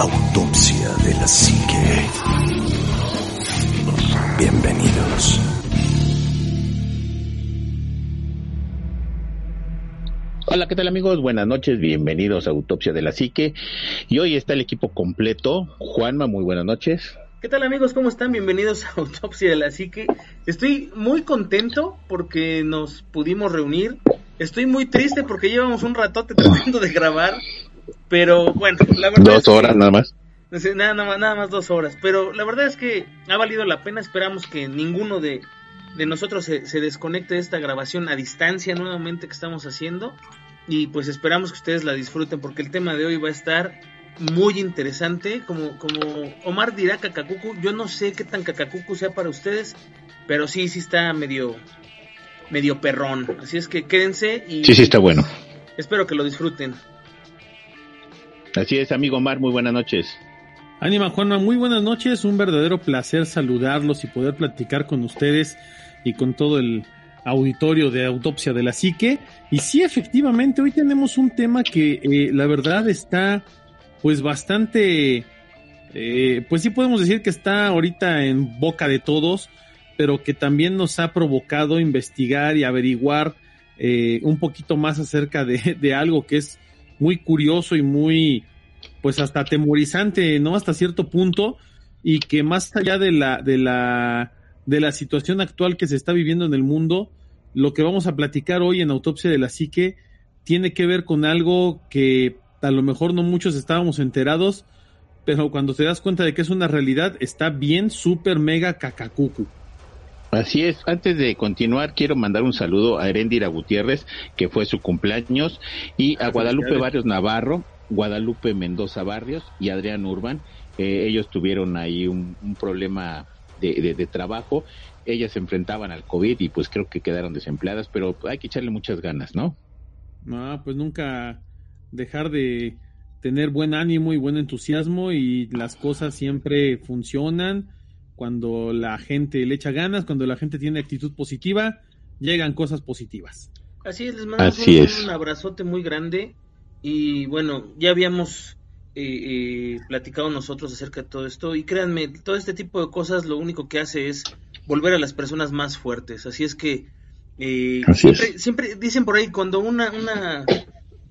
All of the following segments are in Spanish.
Autopsia de la Psique. Bienvenidos. Hola, ¿qué tal amigos? Buenas noches, bienvenidos a Autopsia de la Psique. Y hoy está el equipo completo. Juanma, muy buenas noches. ¿Qué tal amigos? ¿Cómo están? Bienvenidos a Autopsia de la Psique. Estoy muy contento porque nos pudimos reunir. Estoy muy triste porque llevamos un ratote tratando de grabar. Pero bueno, la verdad. Dos horas nada más. Nada, nada, nada más dos horas. Pero la verdad es que ha valido la pena. Esperamos que ninguno de, de nosotros se, se, desconecte de esta grabación a distancia nuevamente que estamos haciendo. Y pues esperamos que ustedes la disfruten porque el tema de hoy va a estar muy interesante. Como, como Omar dirá cacacucu, yo no sé qué tan cacacucu sea para ustedes, pero sí, sí está medio, medio perrón. Así es que quédense y... Sí, sí está bueno. Espero que lo disfruten. Así es, amigo Omar, muy buenas noches. Ánima Juanma, muy buenas noches, un verdadero placer saludarlos y poder platicar con ustedes y con todo el auditorio de autopsia de la psique. Y sí, efectivamente, hoy tenemos un tema que eh, la verdad está pues bastante, eh, pues sí podemos decir que está ahorita en boca de todos, pero que también nos ha provocado investigar y averiguar eh, un poquito más acerca de, de algo que es muy curioso y muy pues hasta atemorizante, ¿no? Hasta cierto punto, y que más allá de la, de la, de la situación actual que se está viviendo en el mundo, lo que vamos a platicar hoy en Autopsia de la Psique tiene que ver con algo que a lo mejor no muchos estábamos enterados, pero cuando te das cuenta de que es una realidad, está bien súper mega cacacucu. Así es, antes de continuar quiero mandar un saludo a Erendira Gutiérrez, que fue su cumpleaños, y a Guadalupe Barrios Navarro, Guadalupe Mendoza Barrios y Adrián Urban. Eh, ellos tuvieron ahí un, un problema de, de, de, trabajo. Ellas se enfrentaban al COVID y pues creo que quedaron desempleadas, pero hay que echarle muchas ganas, ¿no? No, pues nunca dejar de tener buen ánimo y buen entusiasmo y las cosas siempre funcionan cuando la gente le echa ganas, cuando la gente tiene actitud positiva, llegan cosas positivas. Así es, les mandamos un, es. un abrazote muy grande y bueno, ya habíamos eh, eh, platicado nosotros acerca de todo esto y créanme, todo este tipo de cosas lo único que hace es volver a las personas más fuertes. Así es que eh, Así siempre, es. siempre dicen por ahí, cuando una, una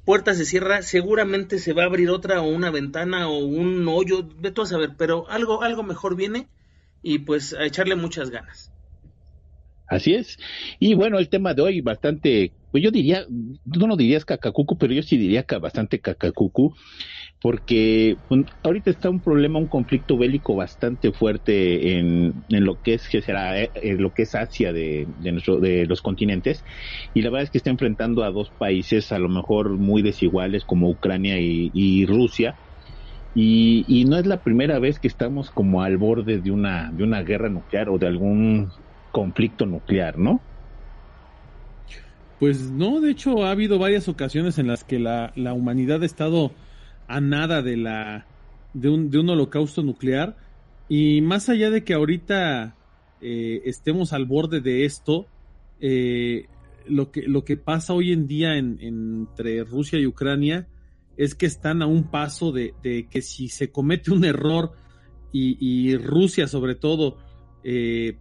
puerta se cierra, seguramente se va a abrir otra o una ventana o un hoyo, de todo a saber, pero algo, algo mejor viene y pues a echarle muchas ganas. Así es. Y bueno, el tema de hoy bastante, pues yo diría, tú no dirías cacacucu, pero yo sí diría bastante cacacucu, porque pues, ahorita está un problema, un conflicto bélico bastante fuerte en, en lo que es que será en lo que es Asia de, de nuestro de los continentes y la verdad es que está enfrentando a dos países a lo mejor muy desiguales como Ucrania y Rusia y, no es la primera vez que estamos como al borde de una de una guerra nuclear o de algún conflicto nuclear, ¿no? Pues no, de hecho ha habido varias ocasiones en las que la, la humanidad ha estado a nada de la de un, de un holocausto nuclear y más allá de que ahorita eh, estemos al borde de esto eh, lo que lo que pasa hoy en día en, entre Rusia y Ucrania es que están a un paso de, de que si se comete un error y, y Rusia sobre todo eh,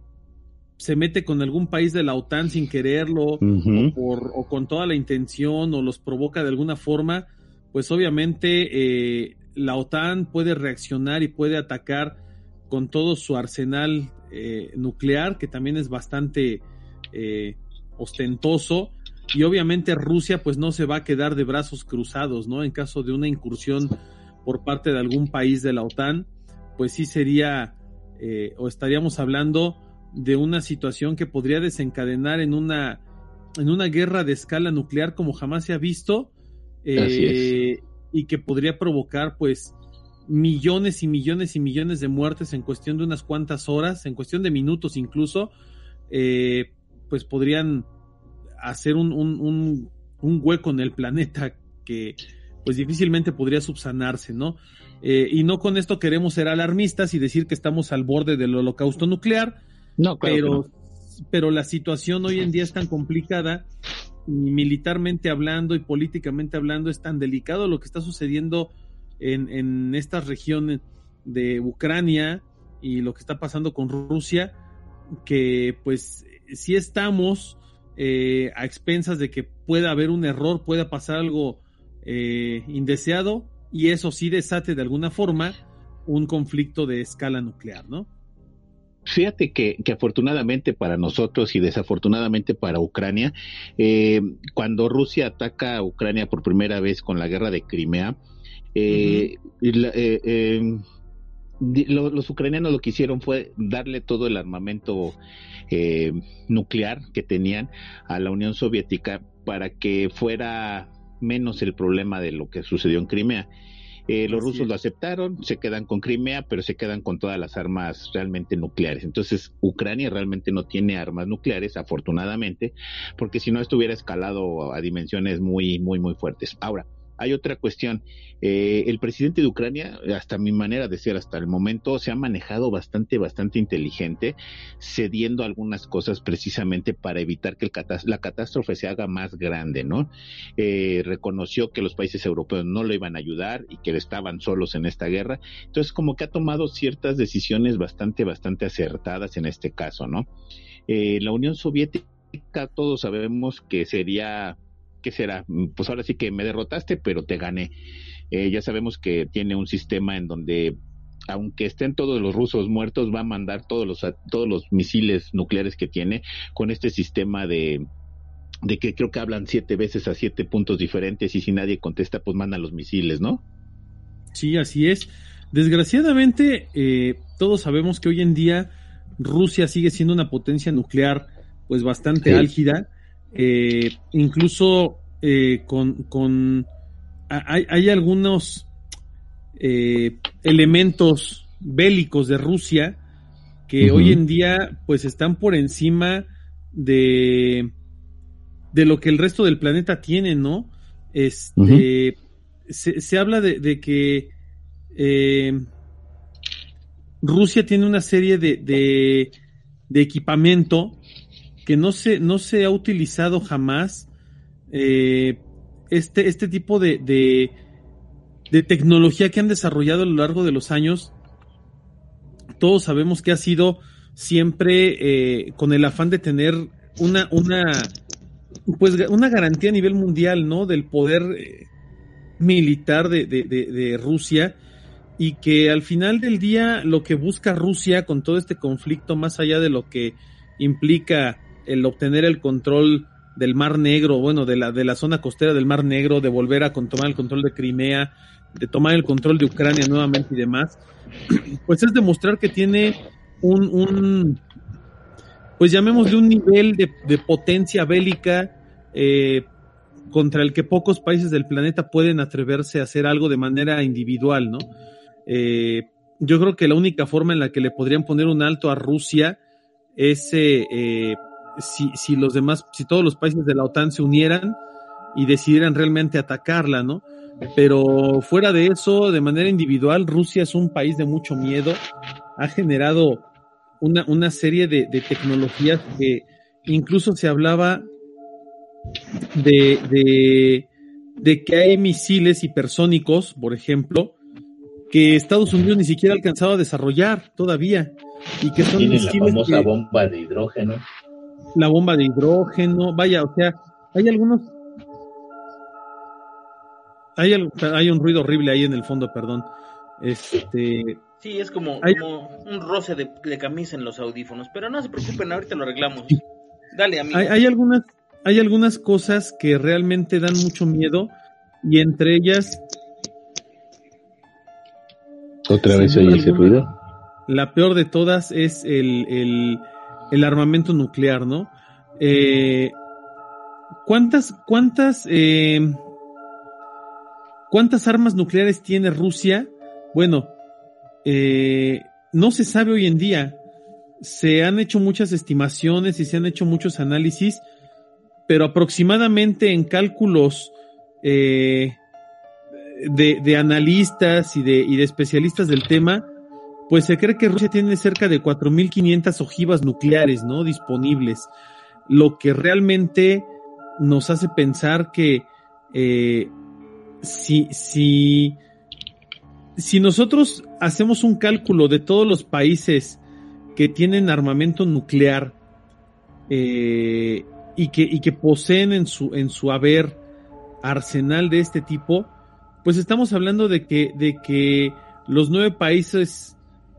se mete con algún país de la OTAN sin quererlo uh -huh. o, por, o, con toda la intención o los provoca de alguna forma, pues obviamente eh, la OTAN puede reaccionar y puede atacar con todo su arsenal eh, nuclear, que también es bastante eh, ostentoso, y obviamente Rusia pues no se va a quedar de brazos cruzados, ¿no? En caso de una incursión por parte de algún país de la OTAN, pues sí sería eh, o estaríamos hablando de una situación que podría desencadenar en una en una guerra de escala nuclear como jamás se ha visto eh, y que podría provocar pues millones y millones y millones de muertes en cuestión de unas cuantas horas, en cuestión de minutos incluso, eh, pues podrían hacer un, un, un, un, hueco en el planeta que pues difícilmente podría subsanarse, ¿no? Eh, y no con esto queremos ser alarmistas y decir que estamos al borde del holocausto nuclear, no, claro pero, no. pero la situación hoy en día es tan complicada y militarmente hablando y políticamente hablando es tan delicado lo que está sucediendo en, en estas regiones de Ucrania y lo que está pasando con Rusia, que pues si estamos eh, a expensas de que pueda haber un error, pueda pasar algo eh, indeseado y eso sí desate de alguna forma un conflicto de escala nuclear, ¿no? Fíjate que, que, afortunadamente para nosotros y desafortunadamente para Ucrania, eh, cuando Rusia ataca a Ucrania por primera vez con la guerra de Crimea, eh, lo, los ucranianos lo que hicieron fue darle todo el armamento eh, nuclear que tenían a la Unión Soviética para que fuera menos el problema de lo que sucedió en Crimea. Eh, los rusos lo aceptaron, se quedan con Crimea, pero se quedan con todas las armas realmente nucleares. Entonces, Ucrania realmente no tiene armas nucleares, afortunadamente, porque si no estuviera escalado a dimensiones muy, muy, muy fuertes. Ahora, hay otra cuestión. Eh, el presidente de Ucrania, hasta mi manera de ser hasta el momento, se ha manejado bastante, bastante inteligente, cediendo algunas cosas precisamente para evitar que la catástrofe se haga más grande, ¿no? Eh, reconoció que los países europeos no lo iban a ayudar y que estaban solos en esta guerra. Entonces, como que ha tomado ciertas decisiones bastante, bastante acertadas en este caso, ¿no? Eh, la Unión Soviética, todos sabemos que sería ¿qué será? Pues ahora sí que me derrotaste, pero te gané. Eh, ya sabemos que tiene un sistema en donde aunque estén todos los rusos muertos, va a mandar todos los, todos los misiles nucleares que tiene con este sistema de, de que creo que hablan siete veces a siete puntos diferentes y si nadie contesta, pues mandan los misiles, ¿no? Sí, así es. Desgraciadamente, eh, todos sabemos que hoy en día Rusia sigue siendo una potencia nuclear pues bastante sí. álgida eh, incluso eh, con, con hay, hay, algunos eh, elementos bélicos de Rusia que uh -huh. hoy en día pues están por encima de de lo que el resto del planeta tiene, ¿no? Este uh -huh. se, se, habla de, de que eh, Rusia tiene una serie de, de, de equipamiento que no se, no se ha utilizado jamás eh, este, este tipo de, de, tecnología que han desarrollado a lo largo de los años. Todos sabemos que ha sido siempre eh, con el afán de tener una, una, pues, una garantía a nivel mundial, ¿no? Del poder eh, militar de, de Rusia y que al final del día lo que busca Rusia con todo este conflicto, más allá de lo que implica el obtener el control del Mar Negro, bueno, de la, de la zona costera del Mar Negro, de volver a tomar el control de Crimea, de tomar el control de Ucrania nuevamente y demás, pues es demostrar que tiene un, un pues llamémosle un nivel de, potencia bélica eh, contra el que pocos países del planeta pueden atreverse a hacer algo de manera individual, ¿no? Eh, yo creo que la única forma en la que le podrían poner un alto a Rusia es eh, si, si los demás, si todos los países de la OTAN se unieran y decidieran realmente atacarla, ¿no? Pero fuera de eso, de manera individual, Rusia es un país de mucho miedo, ha generado una, una serie de, de tecnologías que incluso se hablaba de, de, de que hay misiles hipersónicos, por ejemplo, que Estados Unidos ni siquiera ha alcanzado a desarrollar todavía y que son Tiene la famosa que, bomba de hidrógeno la bomba de hidrógeno, vaya, o sea, hay algunos hay, hay un ruido horrible ahí en el fondo, perdón. Este Sí, es como, hay, como un roce de, de, camisa en los audífonos, pero no se preocupen, ahorita lo arreglamos. Dale, amigo. Hay, hay, algunas hay algunas cosas que realmente dan mucho miedo y entre ellas ¿Otra vez oye ese ruido? La peor de todas es el, el el armamento nuclear, ¿no? Eh, ¿Cuántas, cuántas, eh, cuántas armas nucleares tiene Rusia? Bueno, eh, no se sabe hoy en día. Se han hecho muchas estimaciones y se han hecho muchos análisis, pero aproximadamente en cálculos eh, de, de, analistas y de, y de especialistas del tema, pues se cree que Rusia tiene cerca de 4.500 ojivas nucleares, ¿no? Disponibles, lo que realmente nos hace pensar que eh, si, si si nosotros hacemos un cálculo de todos los países que tienen armamento nuclear eh, y, que, y que poseen en su, en su haber arsenal de este tipo, pues estamos hablando de que, de que los nueve países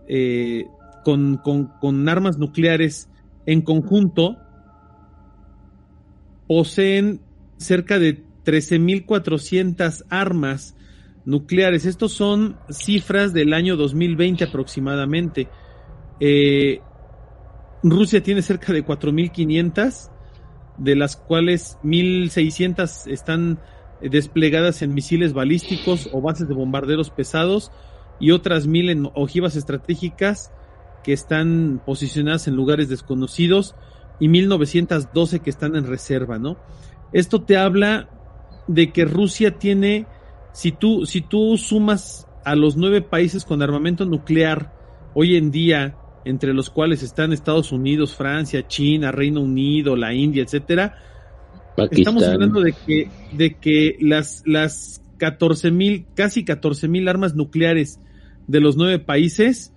eh, con, con, con armas nucleares en conjunto poseen cerca de 13.400 armas nucleares. Estos son cifras del año 2020 aproximadamente. Eh, Rusia tiene cerca de 4.500, de las cuales 1.600 están desplegadas en misiles balísticos o bases de bombarderos pesados y otras 1.000 en ojivas estratégicas que están posicionadas en lugares desconocidos y 1912 que están en reserva, ¿no? Esto te habla de que Rusia tiene, si tú, si tú sumas a los nueve países con armamento nuclear hoy en día, entre los cuales están Estados Unidos, Francia, China, Reino Unido, la India, etcétera, estamos hablando de que, de que las, las 14 mil, casi 14 mil armas nucleares de los nueve países,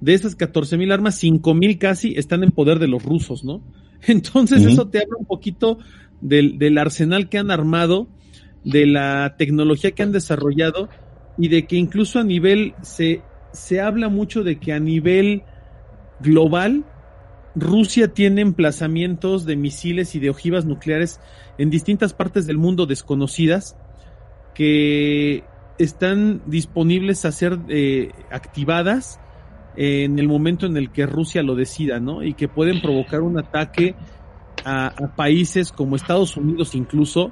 de esas 14 mil armas, 5 mil casi están en poder de los rusos, ¿no? Entonces eso te habla un poquito del, del arsenal que han armado, de la tecnología que han desarrollado y de que incluso a nivel, se, se habla mucho de que a nivel global, Rusia tiene emplazamientos de misiles y de ojivas nucleares en distintas partes del mundo desconocidas que están disponibles a ser eh, activadas en el momento en el que Rusia lo decida, ¿no? Y que pueden provocar un ataque a, países como Estados Unidos incluso,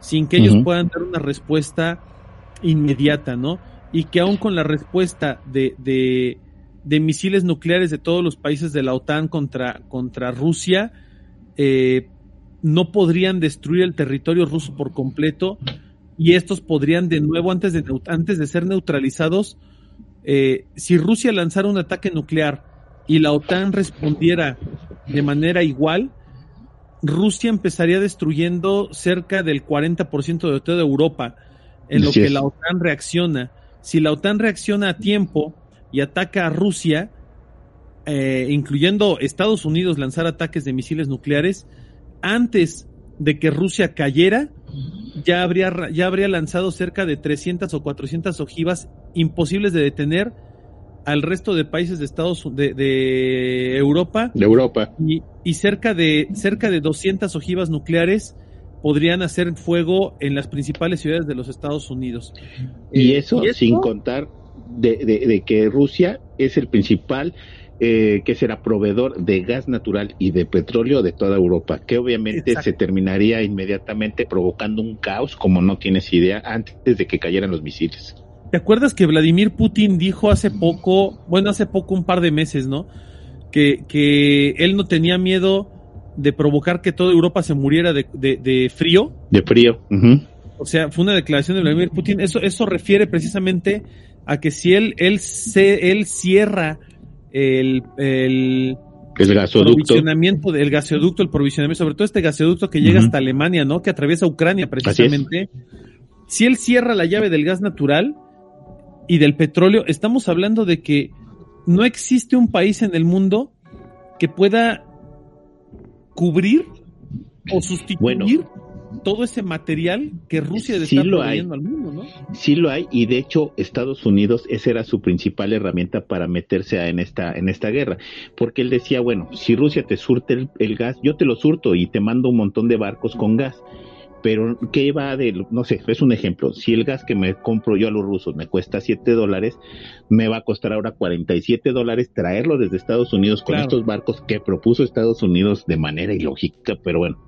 sin que ellos puedan dar una respuesta inmediata, ¿no? Y que aún con la respuesta de, de, de, misiles nucleares de todos los países de la OTAN contra, contra Rusia, eh, no podrían destruir el territorio ruso por completo y estos podrían de nuevo, antes de, antes de ser neutralizados, eh, si Rusia lanzara un ataque nuclear y la OTAN respondiera de manera igual, Rusia empezaría destruyendo cerca del 40% de toda Europa, en lo que la OTAN reacciona. Si la OTAN reacciona a tiempo y ataca a Rusia, eh, incluyendo Estados Unidos lanzar ataques de misiles nucleares, antes de que Rusia cayera, ya habría, ya habría lanzado cerca de 300 o 400 ojivas imposibles de detener al resto de países de Estados de, de Europa. De Europa. Y, y, cerca de cerca de 200 ojivas nucleares podrían hacer fuego en las principales ciudades de los Estados Unidos. Y, eh, eso, sin contar de, de, de, que Rusia es el principal eh, que será proveedor de gas natural y de petróleo de toda Europa, que obviamente se terminaría inmediatamente provocando un caos como no tienes idea antes de que cayeran los misiles. ¿Te acuerdas que Vladimir Putin dijo hace poco, bueno, hace poco, un par de meses, ¿no? Que, que él no tenía miedo de provocar que toda Europa se muriera de, de, frío. De frío. O sea, fue una declaración de Vladimir Putin. Eso, eso refiere precisamente a que si él, él, se, él cierra el, el, el gasoducto. provisionamiento del gasoducto, el provisionamiento, sobre todo este gasoducto que llega hasta Alemania, ¿no? Que atraviesa Ucrania precisamente. Si él cierra la llave del gas natural y del petróleo, estamos hablando de que no existe un país en el mundo que pueda cubrir o sustituir todo ese material que Rusia está proveyendo al mundo, ¿no? Sí lo hay y de hecho Estados Unidos esa era su principal herramienta para meterse en esta en esta guerra, porque él decía, bueno, si Rusia te surte el gas, yo te lo surto y te mando un montón de barcos con gas pero ¿qué va de, no sé, es un ejemplo, si el gas que me compro yo a los rusos me cuesta 7 dólares, me va a costar ahora 47 dólares traerlo desde Estados Unidos con estos barcos que propuso Estados Unidos de manera ilógica, pero bueno,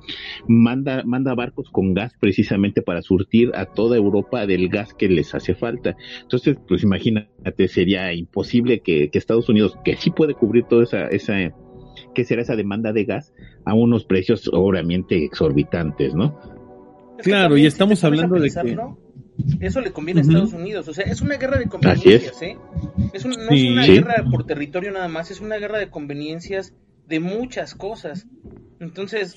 manda, manda barcos con gas precisamente para surtir a toda Europa del gas que les hace falta. Entonces, pues imagínate, sería imposible que, que Estados Unidos, que sí puede cubrir toda esa, esa que será esa demanda de gas a unos precios obviamente exorbitantes, ¿no? Claro, y estamos hablando de que... Eso le conviene a Estados Unidos, o sea, es una guerra de conveniencias, ¿eh? Es no es una guerra por territorio nada más, es una guerra de conveniencias de muchas cosas. Entonces,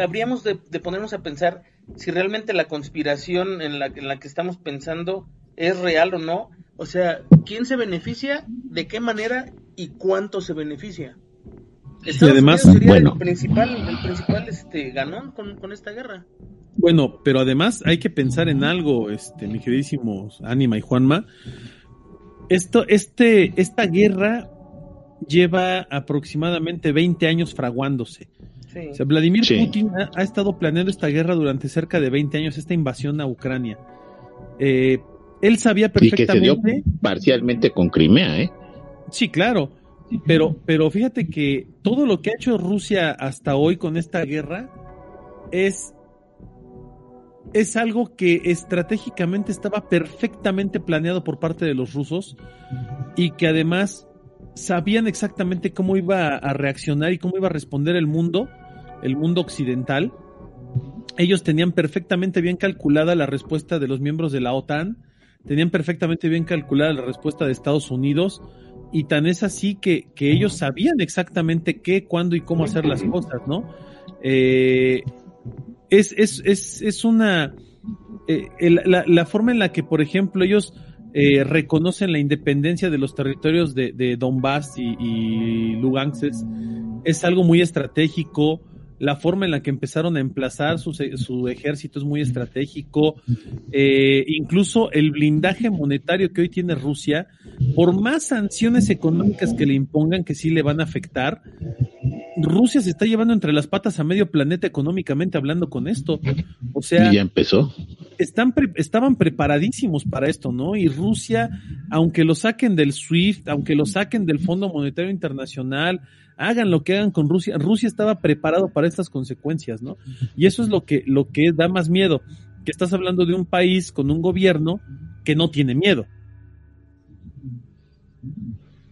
habríamos de, ponernos a pensar si realmente la conspiración en la, en la que estamos pensando es real o no, O sea, ¿quién se beneficia? ¿De qué manera? ¿Y cuánto se beneficia? Estados además, Unidos sería bueno. el principal, el principal este, ganón con, con esta guerra. Bueno, pero además hay que pensar en algo, este, mi queridísimos Anima y Juanma. Esto, este, esta guerra lleva aproximadamente 20 años fraguándose. Sí. O sea, Vladimir Sí. Putin ha, ha estado planeando esta guerra durante cerca de 20 años, esta invasión a Ucrania. Eh, él sabía Y que se dio perfectamente. parcialmente con Crimea, ¿eh? Sí, claro. Pero, pero fíjate que todo lo que ha hecho Rusia hasta hoy con esta guerra es, es algo que estratégicamente estaba perfectamente planeado por parte de los rusos y que además sabían exactamente cómo iba a reaccionar y cómo iba a responder el mundo, el mundo occidental. Ellos tenían perfectamente bien calculada la respuesta de los miembros de la OTAN, tenían perfectamente bien calculada la respuesta de Estados Unidos, y tan es así que, que ellos sabían exactamente qué, cuándo y cómo hacer las cosas, ¿no? Eh, es, es, es, es una... eh, el- la, la forma en la que, por ejemplo, ellos eh, reconocen la independencia de los territorios de, de Donbass y, y Lugansk es, es algo muy estratégico. La forma en la que empezaron a emplazar su, su ejército es muy estratégico. Eh, incluso el blindaje monetario que hoy tiene Rusia, por más sanciones económicas que le impongan que sí le van a afectar, Rusia se está llevando entre las patas a medio planeta económicamente hablando con esto. O sea, Y ya empezó. están pre- estaban preparadísimos para esto, ¿no? Y Rusia, aunque lo saquen del SWIFT, aunque lo saquen del Fondo Monetario Internacional, hagan lo que hagan con Rusia, Rusia estaba preparado para estas consecuencias, ¿no? Y eso es lo que, lo que da más miedo, que estás hablando de un país con un gobierno que no tiene miedo.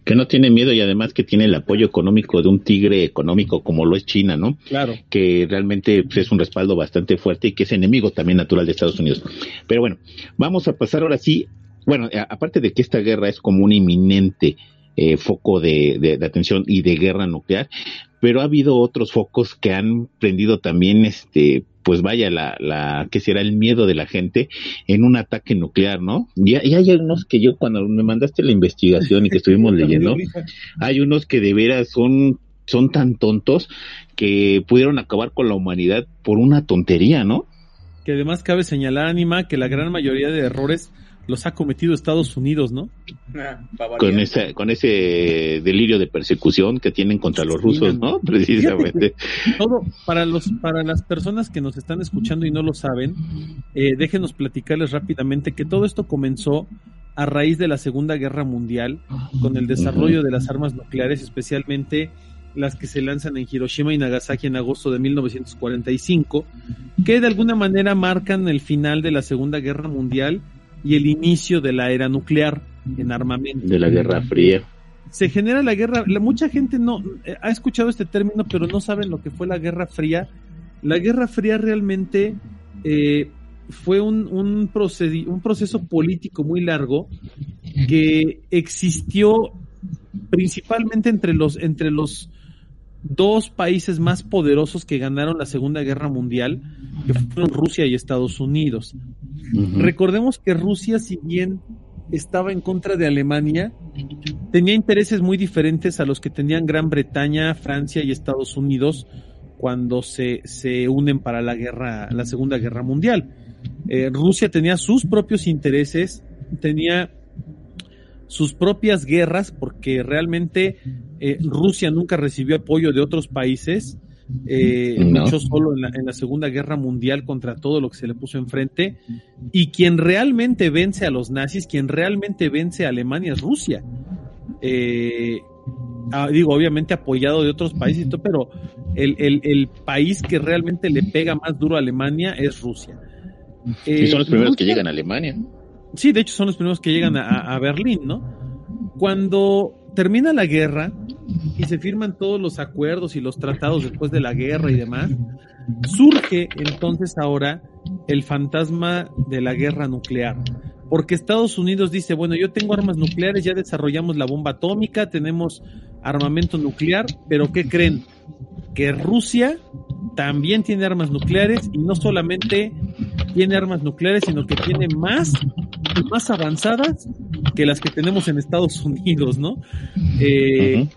Que no tiene miedo y además que tiene el apoyo económico de un tigre económico como lo es China, ¿no? Claro. que realmente pues, es un respaldo bastante fuerte y que es enemigo también natural de Estados Unidos. Pero bueno, vamos a pasar ahora sí, bueno, aparte de que esta guerra es como un inminente eh, foco de, de- de atención y de guerra nuclear, pero ha habido otros focos que han prendido también, este, pues vaya, la, la, que será el miedo de la gente en un ataque nuclear, ¿no? Y, y hay unos que yo cuando me mandaste la investigación y que estuvimos leyendo, hay unos que de veras son, son tan tontos que pudieron acabar con la humanidad por una tontería, ¿no? Que además cabe señalar, Anima, que la gran mayoría de errores los ha cometido Estados Unidos, ¿no? Ah. Con ese, con ese delirio de persecución que tienen contra los rusos, ¿no? Precisamente. Todo, para los, para las personas que nos están escuchando y no lo saben, eh, déjenos platicarles rápidamente que todo esto comenzó a raíz de la Segunda Guerra Mundial, con el desarrollo de las armas nucleares, especialmente las que se lanzan en Hiroshima y Nagasaki en agosto de 1945, que de alguna manera marcan el final de la Segunda Guerra Mundial y el inicio de la era nuclear en armamento De la Guerra Fría. se genera la guerra. La, mucha gente no eh, ha escuchado este término, pero no saben lo que fue la Guerra Fría. La Guerra Fría realmente eh, fue un, un, procedi- un proceso político muy largo que existió principalmente entre los, entre los dos países más poderosos que ganaron la Segunda Guerra Mundial, que fueron Rusia y Estados Unidos. Recordemos que Rusia, si bien estaba en contra de Alemania, tenía intereses muy diferentes a los que tenían Gran Bretaña, Francia y Estados Unidos cuando se, se unen para la guerra, la Segunda Guerra Mundial. Eh, Rusia tenía sus propios intereses, tenía sus propias guerras, porque realmente eh, Rusia nunca recibió apoyo de otros países, eh, No. luchó solo en la, en la Segunda Guerra Mundial contra todo lo que se le puso enfrente, y quien realmente vence a los nazis, quien realmente vence a Alemania es Rusia. Eh, ah, digo, obviamente apoyado de otros países, pero el, el- el país que realmente le pega más duro a Alemania es Rusia. Y Eh, son los primeros que llegan a Alemania. Sí, de hecho son los primeros que llegan a, Berlín, ¿no? Cuando termina la guerra y se firman todos los acuerdos y los tratados después de la guerra y demás, surge entonces ahora el fantasma de la guerra nuclear. Porque Estados Unidos dice, bueno, yo tengo armas nucleares, ya desarrollamos la bomba atómica, tenemos armamento nuclear, pero ¿qué creen? Que Rusia también tiene armas nucleares y no solamente tiene armas nucleares, sino que tiene más más avanzadas que las que tenemos en Estados Unidos, ¿no? Eh,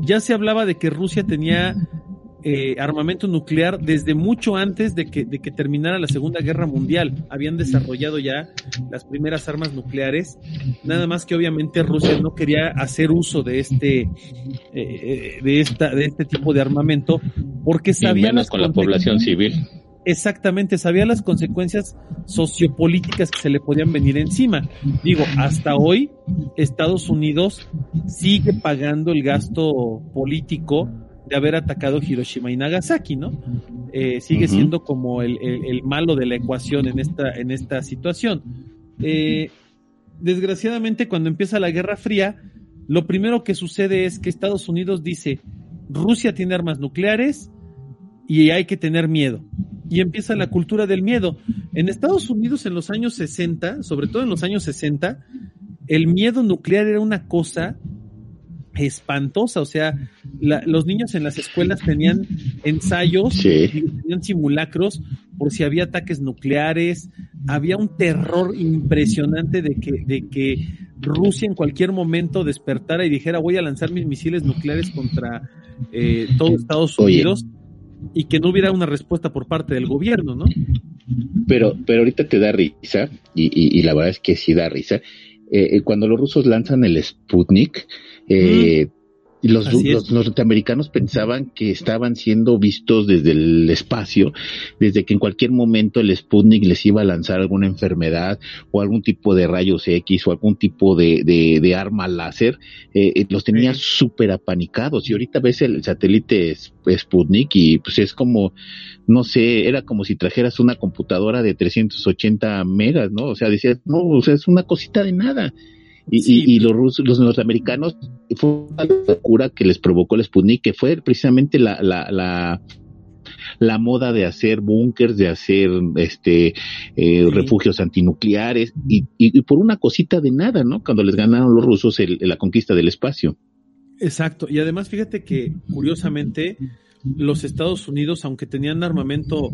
ya se hablaba de que Rusia tenía eh, armamento nuclear desde mucho antes de que, de que terminara la Segunda Guerra Mundial. Habían desarrollado ya las primeras armas nucleares, nada más que obviamente Rusia no quería hacer uso de este, eh, de esta, de este tipo de armamento porque sabía menos con la población civil. Exactamente, sabía las consecuencias sociopolíticas que se le podían venir encima. Digo, hasta hoy Estados Unidos sigue pagando el gasto político de haber atacado Hiroshima y Nagasaki, ¿no? Eh, sigue siendo como el, malo de la ecuación en esta, en esta situación. Eh, desgraciadamente, cuando empieza la Guerra Fría, lo primero que sucede es que Estados Unidos dice, Rusia tiene armas nucleares y hay que tener miedo. Y empieza la cultura del miedo. En Estados Unidos en los años 60, sobre todo en los años 60, el miedo nuclear era una cosa espantosa, o sea, los niños en las escuelas tenían ensayos, tenían simulacros por si había ataques nucleares, había un terror impresionante de que, de que Rusia en cualquier momento despertara y dijera voy a lanzar mis misiles nucleares contra eh, todo Estados Unidos y que no hubiera una respuesta por parte del gobierno, ¿no? Pero, pero ahorita te da risa, y, la verdad es que sí da risa, eh, eh, cuando los rusos lanzan el Sputnik, eh, los, los, norteamericanos pensaban que estaban siendo vistos desde el espacio, desde que en cualquier momento el Sputnik les iba a lanzar alguna enfermedad o algún tipo de rayos X o algún tipo de, de, arma láser, eh, eh, los tenía súper apanicados. Y ahorita ves el satélite Sputnik y pues es como, no sé, era como si trajeras una computadora de 380 megas, ¿no? O sea, decías, no, o sea, es una cosita de nada. Y, y, los rusos, los norteamericanos, fue una locura que les provocó el Sputnik, que fue precisamente la, la, la, la moda de hacer búnkers, de hacer este eh, refugios antinucleares, y, y, por una cosita de nada, ¿no? Cuando les ganaron los rusos la conquista del espacio. Exacto, y además fíjate que curiosamente los Estados Unidos, aunque tenían armamento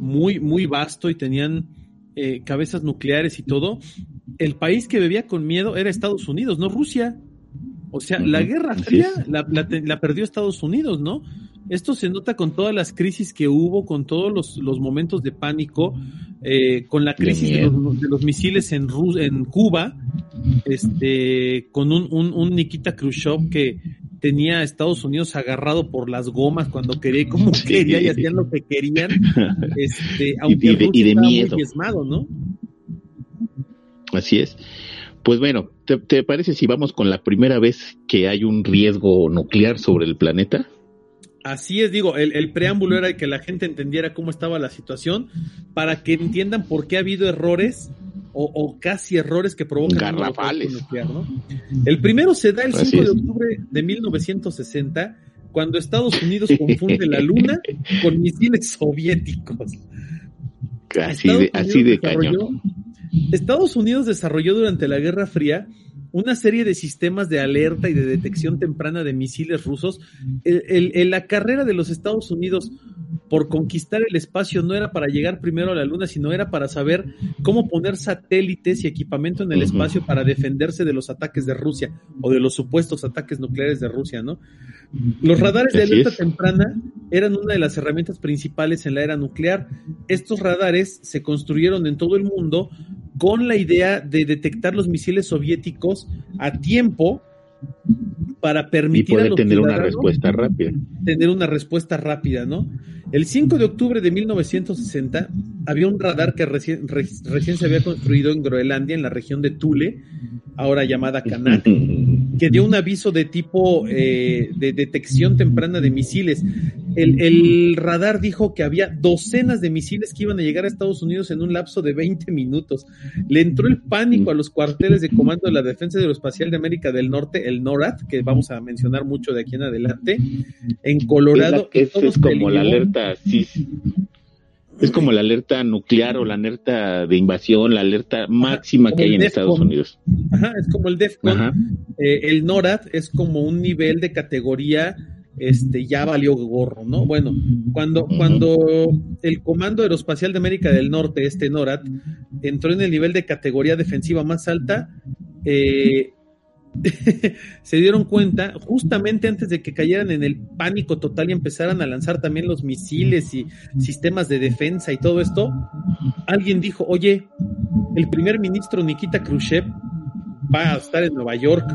muy, muy vasto y tenían eh, cabezas nucleares y todo, el país que bebía con miedo era Estados Unidos, no Rusia. O sea, la Guerra Fría la, la, perdió Estados Unidos, ¿no? Esto se nota con todas las crisis que hubo, con todos los, los momentos de pánico, eh, con la crisis de los, misiles en, en Cuba, este, con un, un, un Nikita Khrushchev que tenía a Estados Unidos agarrado por las gomas cuando quería, como quería y hacían lo que querían, este, aunque y, de, y de miedo. ¿no? Así es. Pues bueno, ¿te, parece si vamos con la primera vez que hay un riesgo nuclear sobre el planeta? Así es, digo, el, el, preámbulo era que la gente entendiera cómo estaba la situación, para que entiendan por qué ha habido errores o, casi errores que provocan Garrafales. nuclear, ¿no? El primero se da el 5 de octubre de 1960, cuando Estados Unidos confunde la Luna con misiles soviéticos. Así de, así de cañón. Estados Unidos desarrolló durante la Guerra Fría una serie de sistemas de alerta y de detección temprana de misiles rusos. La carrera de los Estados Unidos por conquistar el espacio no era para llegar primero a la Luna, sino era para saber cómo poner satélites y equipamiento en el espacio para defenderse de los ataques de Rusia o de los supuestos ataques nucleares de Rusia, ¿no? Los radares de alerta temprana eran una de las herramientas principales en la era nuclear. Estos radares se construyeron en todo el mundo con la idea de detectar los misiles soviéticos a tiempo para permitir y poder tener una respuesta rápida. Tener una respuesta rápida, ¿no? El 5 de octubre de 1960 había un radar que recién, recién se había construido en Groenlandia, en la región de Thule, ahora llamada Kanak, que dio un aviso de tipo eh, de detección temprana de misiles. El, radar dijo que había docenas de misiles que iban a llegar a Estados Unidos en un lapso de 20 minutos. Le entró el pánico a los cuarteles de comando de la Defensa Aeroespacial de América del Norte, el NORAD, que vamos a mencionar mucho de aquí en adelante, en Colorado. Es, es como la alerta, sí, es como la alerta nuclear o la alerta de invasión, la alerta máxima que hay en Estados Unidos. Ajá, es como el DEFCON. Eh, el NORAD es como un nivel de categoría, este, ya valió gorro, ¿no? Bueno, cuando, cuando el Comando Aeroespacial de América del Norte, este NORAD, entró en el nivel de categoría defensiva más alta, eh, se dieron cuenta, justamente antes de que cayeran en el pánico total y empezaran a lanzar también los misiles y sistemas de defensa y todo esto, alguien dijo, oye, el primer ministro Nikita Khrushchev va a estar en Nueva York.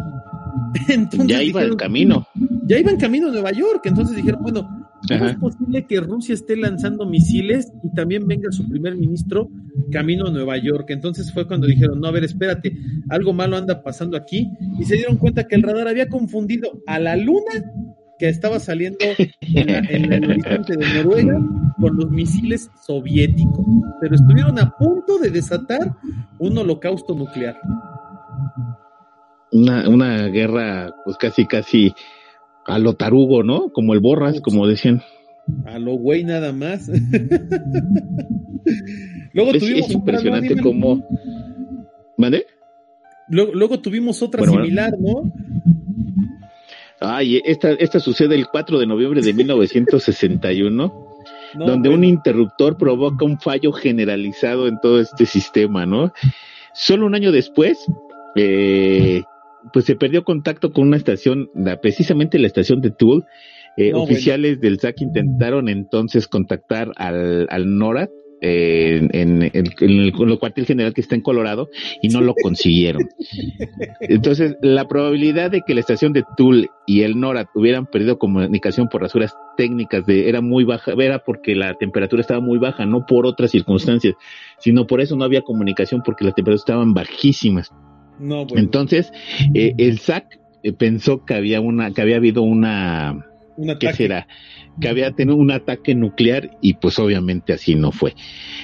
ya iba en camino. Ya iba en camino a Nueva York, entonces dijeron, bueno, ¿Cómo es posible que Rusia esté lanzando misiles y también venga su primer ministro camino a Nueva York? Entonces fue cuando dijeron, no, a ver, espérate, algo malo anda pasando aquí y se dieron cuenta que el radar había confundido a la luna que estaba saliendo en, el horizonte de Noruega con los misiles soviéticos, pero estuvieron a punto de desatar un holocausto nuclear. Una, una guerra, pues casi, casi a lo tarugo, ¿no? Como el borras, como decían. A lo güey nada más. luego es, tuvimos es impresionante cómo. ¿Vale? Luego, luego, tuvimos otra similar, ¿no? Ay, esta, esta sucede el 4 de noviembre de 1961. No, donde un interruptor provoca un fallo generalizado en todo este sistema, ¿no? Solo un año después, eh, pues se perdió contacto con una estación, precisamente la estación de Tool. Eh, oficiales del SAC intentaron entonces contactar al, al NORAD eh, en, en, el, cuartel general que está en Colorado y no lo consiguieron. Entonces, la probabilidad de que la estación de Tool y el NORAD hubieran perdido comunicación por rasuras técnicas de, era muy baja, era porque la temperatura estaba muy baja, no por otras circunstancias, sino por eso no había comunicación porque las temperaturas estaban bajísimas. Entonces, eh, el SAC eh, pensó que había una, que había habido una, ¿qué será? Que había tenido un ataque nuclear y pues obviamente así no fue.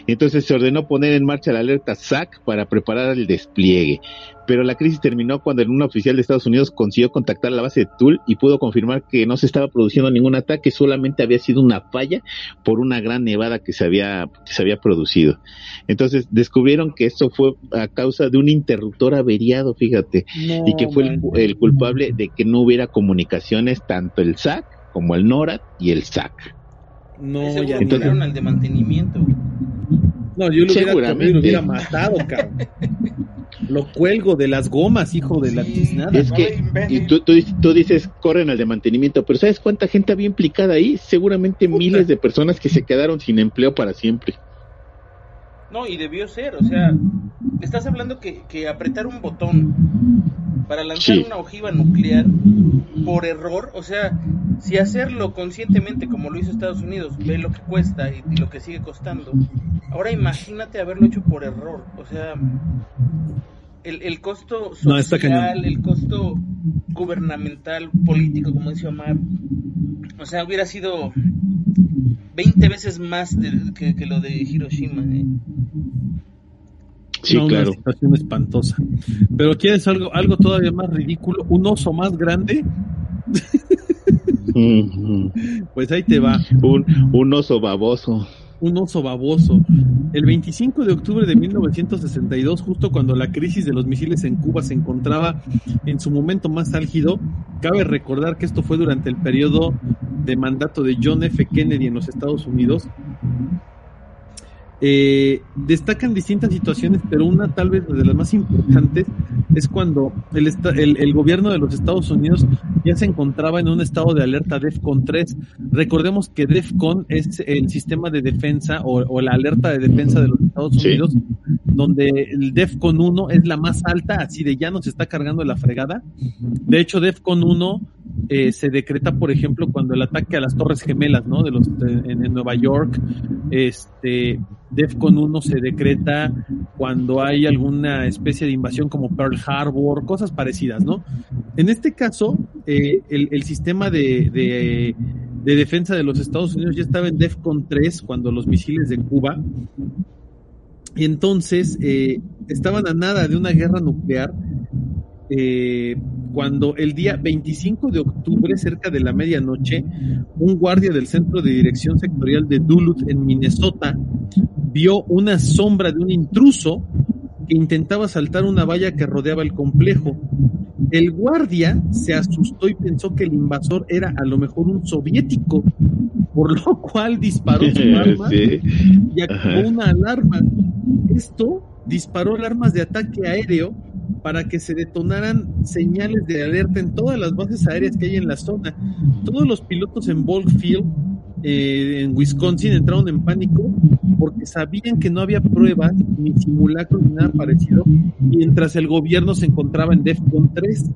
Entonces se ordenó poner en marcha la alerta SAC para preparar el despliegue pero la crisis terminó cuando un oficial de Estados Unidos consiguió contactar la base de Tool y pudo confirmar que no se estaba produciendo ningún ataque, solamente había sido una falla por una gran nevada que se había, se había producido. Entonces descubrieron que esto fue a causa de un interruptor averiado, fíjate, y que fue el, culpable de que no hubiera comunicaciones tanto el SAC como el NORAD y el SAC. No, ya Entonces, al de mantenimiento. No, yo lo hubiera, lo hubiera matado, cabrón. Lo cuelgo de las gomas, hijo de la tiznada. Es que y tú, tú, dices, corren al de mantenimiento, pero ¿sabes cuánta gente había implicada ahí? Seguramente miles de personas que se quedaron sin empleo para siempre. No, y debió ser, o sea, estás hablando que, que apretar un botón para lanzar una ojiva nuclear por error, o sea, si hacerlo conscientemente como lo hizo Estados Unidos, ve lo que cuesta y, lo que sigue costando, ahora imagínate haberlo hecho por error, o sea, el, el costo social, el costo gubernamental, político, como dice Omar, o sea, hubiera sido 20 veces más que, lo de Hiroshima. ¿eh? Sí, claro. Una situación espantosa. Pero ¿quieres algo, algo todavía más ridículo? ¿Un oso más grande? pues ahí te va. Un, un oso baboso un oso baboso. El 25 de octubre de 1962, justo cuando la crisis de los misiles en Cuba se encontraba en su momento más álgido, cabe recordar que esto fue durante el periodo de mandato de John F. Kennedy en los Estados Unidos, eh, destacan distintas situaciones, pero una tal vez de las más importantes es cuando el, el, gobierno de los Estados Unidos ya se encontraba en un estado de alerta DEFCON 3. Recordemos que DEFCON es el sistema de defensa o, la alerta de defensa de los Estados Unidos, donde el DEFCON 1 es la más alta, así de ya nos está cargando la fregada. De hecho, DEFCON 1 eh, se decreta, por ejemplo, cuando el ataque a las Torres Gemelas, ¿no? De los en, Nueva York, este DEFCON 1 se decreta cuando hay alguna especie de invasión como Pearl Harbor, cosas parecidas, ¿no? En este caso, eh, el, sistema de, de, defensa de los Estados Unidos ya estaba en DEFCON 3 cuando los misiles de Cuba. Y entonces eh, estaban a nada de una guerra nuclear eh, cuando el día 25 de octubre, cerca de la medianoche, un guardia del Centro de Dirección Sectorial de Duluth en Minnesota vio una sombra de un intruso que intentaba saltar una valla que rodeaba el complejo. El guardia se asustó y pensó que el invasor era a lo mejor un soviético, por lo cual disparó su arma y activó una alarma. Esto disparó alarmas de ataque aéreo para que se detonaran señales de alerta en todas las bases aéreas que hay en la zona. Todos los pilotos en Volk Field, eh, en Wisconsin, entraron en pánico porque sabían que no había pruebas ni simulacros ni nada parecido, mientras el gobierno se encontraba en DEFCON 3.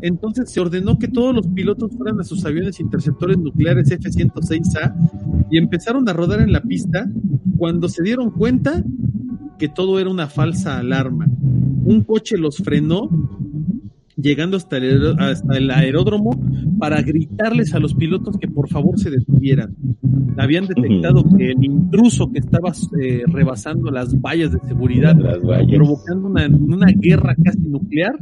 Entonces se ordenó que todos los pilotos fueran a sus aviones interceptores nucleares F-106A y empezaron a rodar en la pista cuando se dieron cuenta que todo era una falsa alarma. Un coche los frenó llegando hasta el, hasta el aeródromo para gritarles a los pilotos que por favor se detuvieran. Habían detectado que el intruso que estaba eh, rebasando las vallas de seguridad, provocando una, una guerra casi nuclear,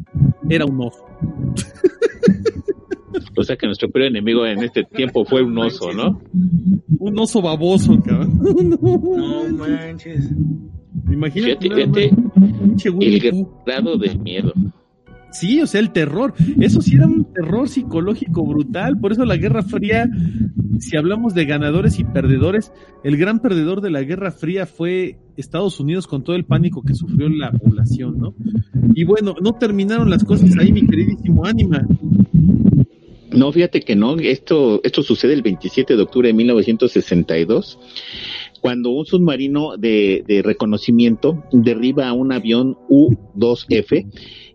era un oso. O sea que nuestro peor enemigo en este tiempo fue un oso, ¿no? Un oso baboso, cabrón. No manches. Imagínate. Fíjate, el grado de miedo. Sí, o sea, el terror. Eso sí era un terror psicológico brutal. Por eso la Guerra Fría, si hablamos de ganadores y perdedores, el gran perdedor de la Guerra Fría fue Estados Unidos con todo el pánico que sufrió la población, ¿no? Y bueno, no terminaron las cosas ahí, mi queridísimo Ánima. No, fíjate que no, esto, esto sucede el 27 de octubre de 1962 cuando un submarino de, de reconocimiento derriba a un avión U-2F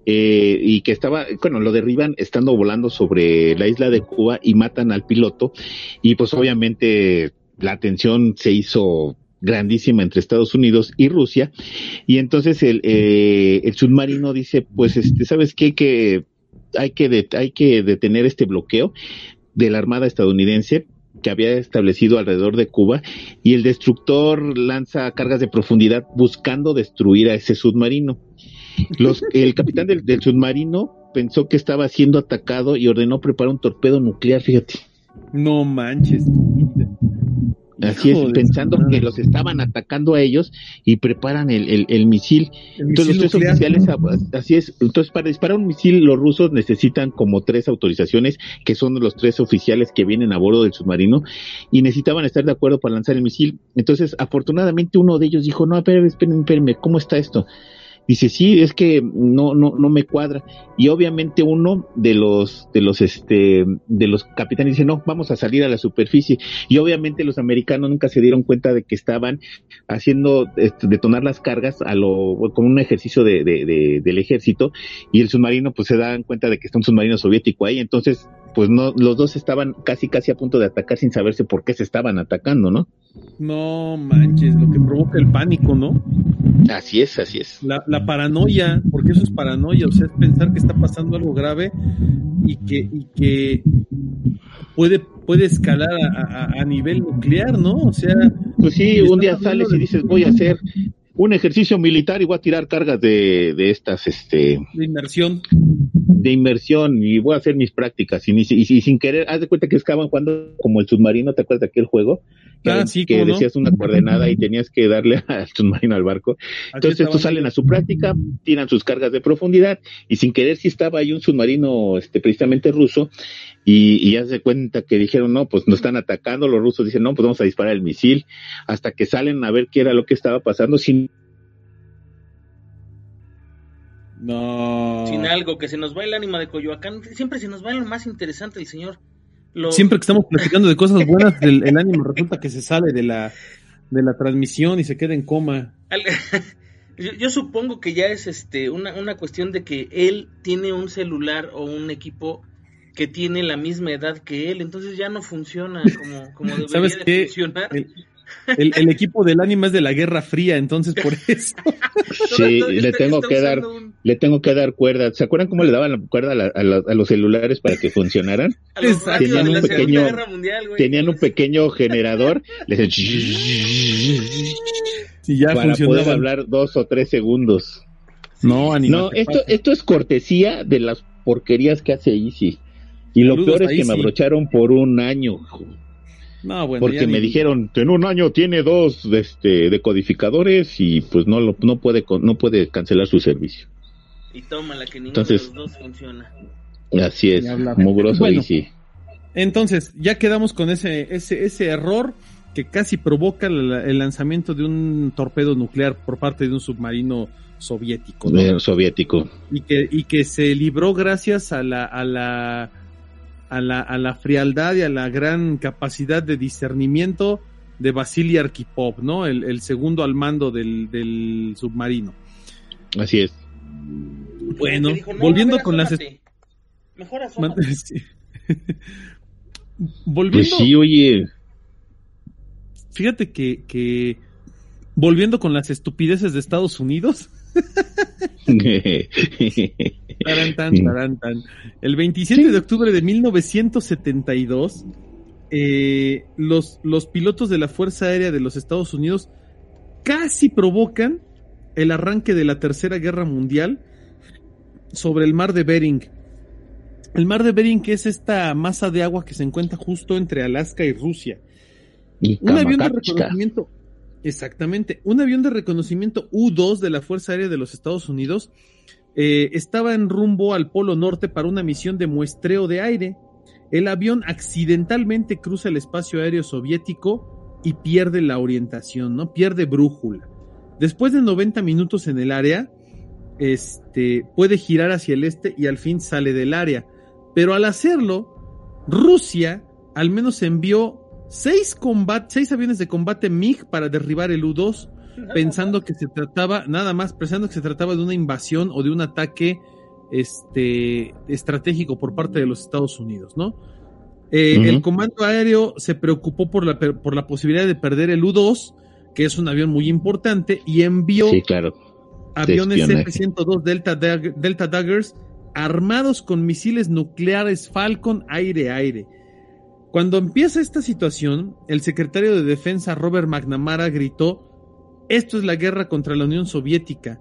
eh, y que estaba, bueno, lo derriban estando volando sobre la isla de Cuba y matan al piloto y pues obviamente la tensión se hizo grandísima entre Estados Unidos y Rusia y entonces el, eh, el submarino dice pues este sabes qué que hay que hay que detener este bloqueo de la armada estadounidense que había establecido alrededor de Cuba y el destructor lanza cargas de profundidad buscando destruir a ese submarino. Los, el capitán del, del, submarino pensó que estaba siendo atacado y ordenó preparar un torpedo nuclear, fíjate. No manches. Así es, pensando que los estaban atacando a ellos y preparan el, el, el misil. El entonces misil los tres nuclear, oficiales, así es. Entonces para disparar un misil los rusos necesitan como tres autorizaciones, que son los tres oficiales que vienen a bordo del submarino y necesitaban estar de acuerdo para lanzar el misil. Entonces afortunadamente uno de ellos dijo, no, espérame, espérame, espérame, ¿cómo está esto? Dice, sí, es que no, no, no me cuadra. Y obviamente uno de los, de los, este, de los capitanes dice, no, vamos a salir a la superficie. Y obviamente los americanos nunca se dieron cuenta de que estaban haciendo este, detonar las cargas a lo, como un ejercicio de, de, de, del ejército. Y el submarino, pues se dan cuenta de que está un submarino soviético ahí. Entonces, pues no, los dos estaban casi, casi a punto de atacar sin saberse por qué se estaban atacando, ¿no? No manches, lo que provoca el pánico, ¿no? Así es, así es. La, la, paranoia, porque eso es paranoia, o sea, es pensar que está pasando algo grave y que, y que puede, puede escalar a, a, a nivel nuclear, ¿no? O sea. Pues sí, un día sales y dices, voy a hacer un ejercicio militar y voy a tirar cargas de, de estas, este. De inmersión. De inmersión y voy a hacer mis prácticas y, y, y sin querer, haz de cuenta que estaban jugando como el submarino, ¿te acuerdas de aquel juego? Que, ah, sí, que no? decías una coordenada y tenías que darle al submarino al barco. Entonces estos salen a su práctica, tiran sus cargas de profundidad y sin querer si estaba ahí un submarino este precisamente ruso y, y ya se cuenta que dijeron, no, pues nos están atacando, los rusos dicen, no, pues vamos a disparar el misil, hasta que salen a ver qué era lo que estaba pasando sin no. Sin algo, que se nos va el ánima de Coyoacán. Siempre se nos va lo más interesante, el señor. Lo... Siempre que estamos platicando de cosas buenas, el, el, ánimo resulta que se sale de la, de la transmisión y se queda en coma. Yo, yo, supongo que ya es este una, una cuestión de que él tiene un celular o un equipo que tiene la misma edad que él, entonces ya no funciona como, como debería ¿Sabes de qué? funcionar. El, el, el, equipo del ánima es de la Guerra Fría, entonces por eso. sí, le tengo que dar, un... le tengo que dar cuerda. ¿Se acuerdan cómo le daban la cuerda a, la, a, la, a los celulares para que funcionaran? tenían un pequeño, mundial, tenían un pequeño generador, les sí, ya para poder hablar dos o tres segundos. No, anima, no, esto, esto es cortesía de las porquerías que hace Easy. Y lo Saludos peor es que Easy. me abrocharon por un año. No, bueno, porque me ni- dijeron en un año tiene dos este, decodificadores y pues no lo, no puede con- no puede cancelar su servicio Y tómala que ninguno Entonces- de los dos funciona. así es mugroso Bueno. y sí Entonces, ya quedamos con ese, ese, ese error que casi provoca el lanzamiento de un torpedo nuclear por parte de un submarino soviético. Soviético. Y que, y que se libró gracias a la, a la, a la, a la frialdad y a la gran capacidad de discernimiento de Vasily Arkhipov, ¿no? El, segundo al mando del, submarino. Así es. Bueno, volviendo con las... Mejor volviendo... Pues sí, oye. Fíjate que, que volviendo con las estupideces de Estados Unidos, el 27 de octubre de 1972, eh, los, los pilotos de la Fuerza Aérea de los Estados Unidos casi provocan el arranque de la Tercera Guerra Mundial sobre el mar de Bering. El mar de Bering es esta masa de agua que se encuentra justo entre Alaska y Rusia. Un avión de reconocimiento Exactamente. Un avión de reconocimiento U-2 de la Fuerza Aérea de los Estados Unidos eh, estaba en rumbo al Polo Norte para una misión de muestreo de aire. El avión accidentalmente cruza el espacio aéreo soviético y pierde la orientación, ¿no? Pierde brújula. Después de 90 minutos en el área, este, puede girar hacia el este y al fin sale del área. Pero al hacerlo, Rusia al menos envió seis, seis aviones de combate MiG para derribar el U-2, pensando que se trataba, nada más, pensando que se trataba de una invasión o de un ataque este, estratégico por parte de los Estados Unidos, ¿no? Eh, el comando aéreo se preocupó por la, por la posibilidad de perder el U-2, que es un avión muy importante, y envió aviones F-102 Delta, Delta Daggers armados con misiles nucleares Falcon aire-aire cuando empieza esta situación, el secretario de Defensa Robert McNamara gritó, esto es la guerra contra la Unión Soviética,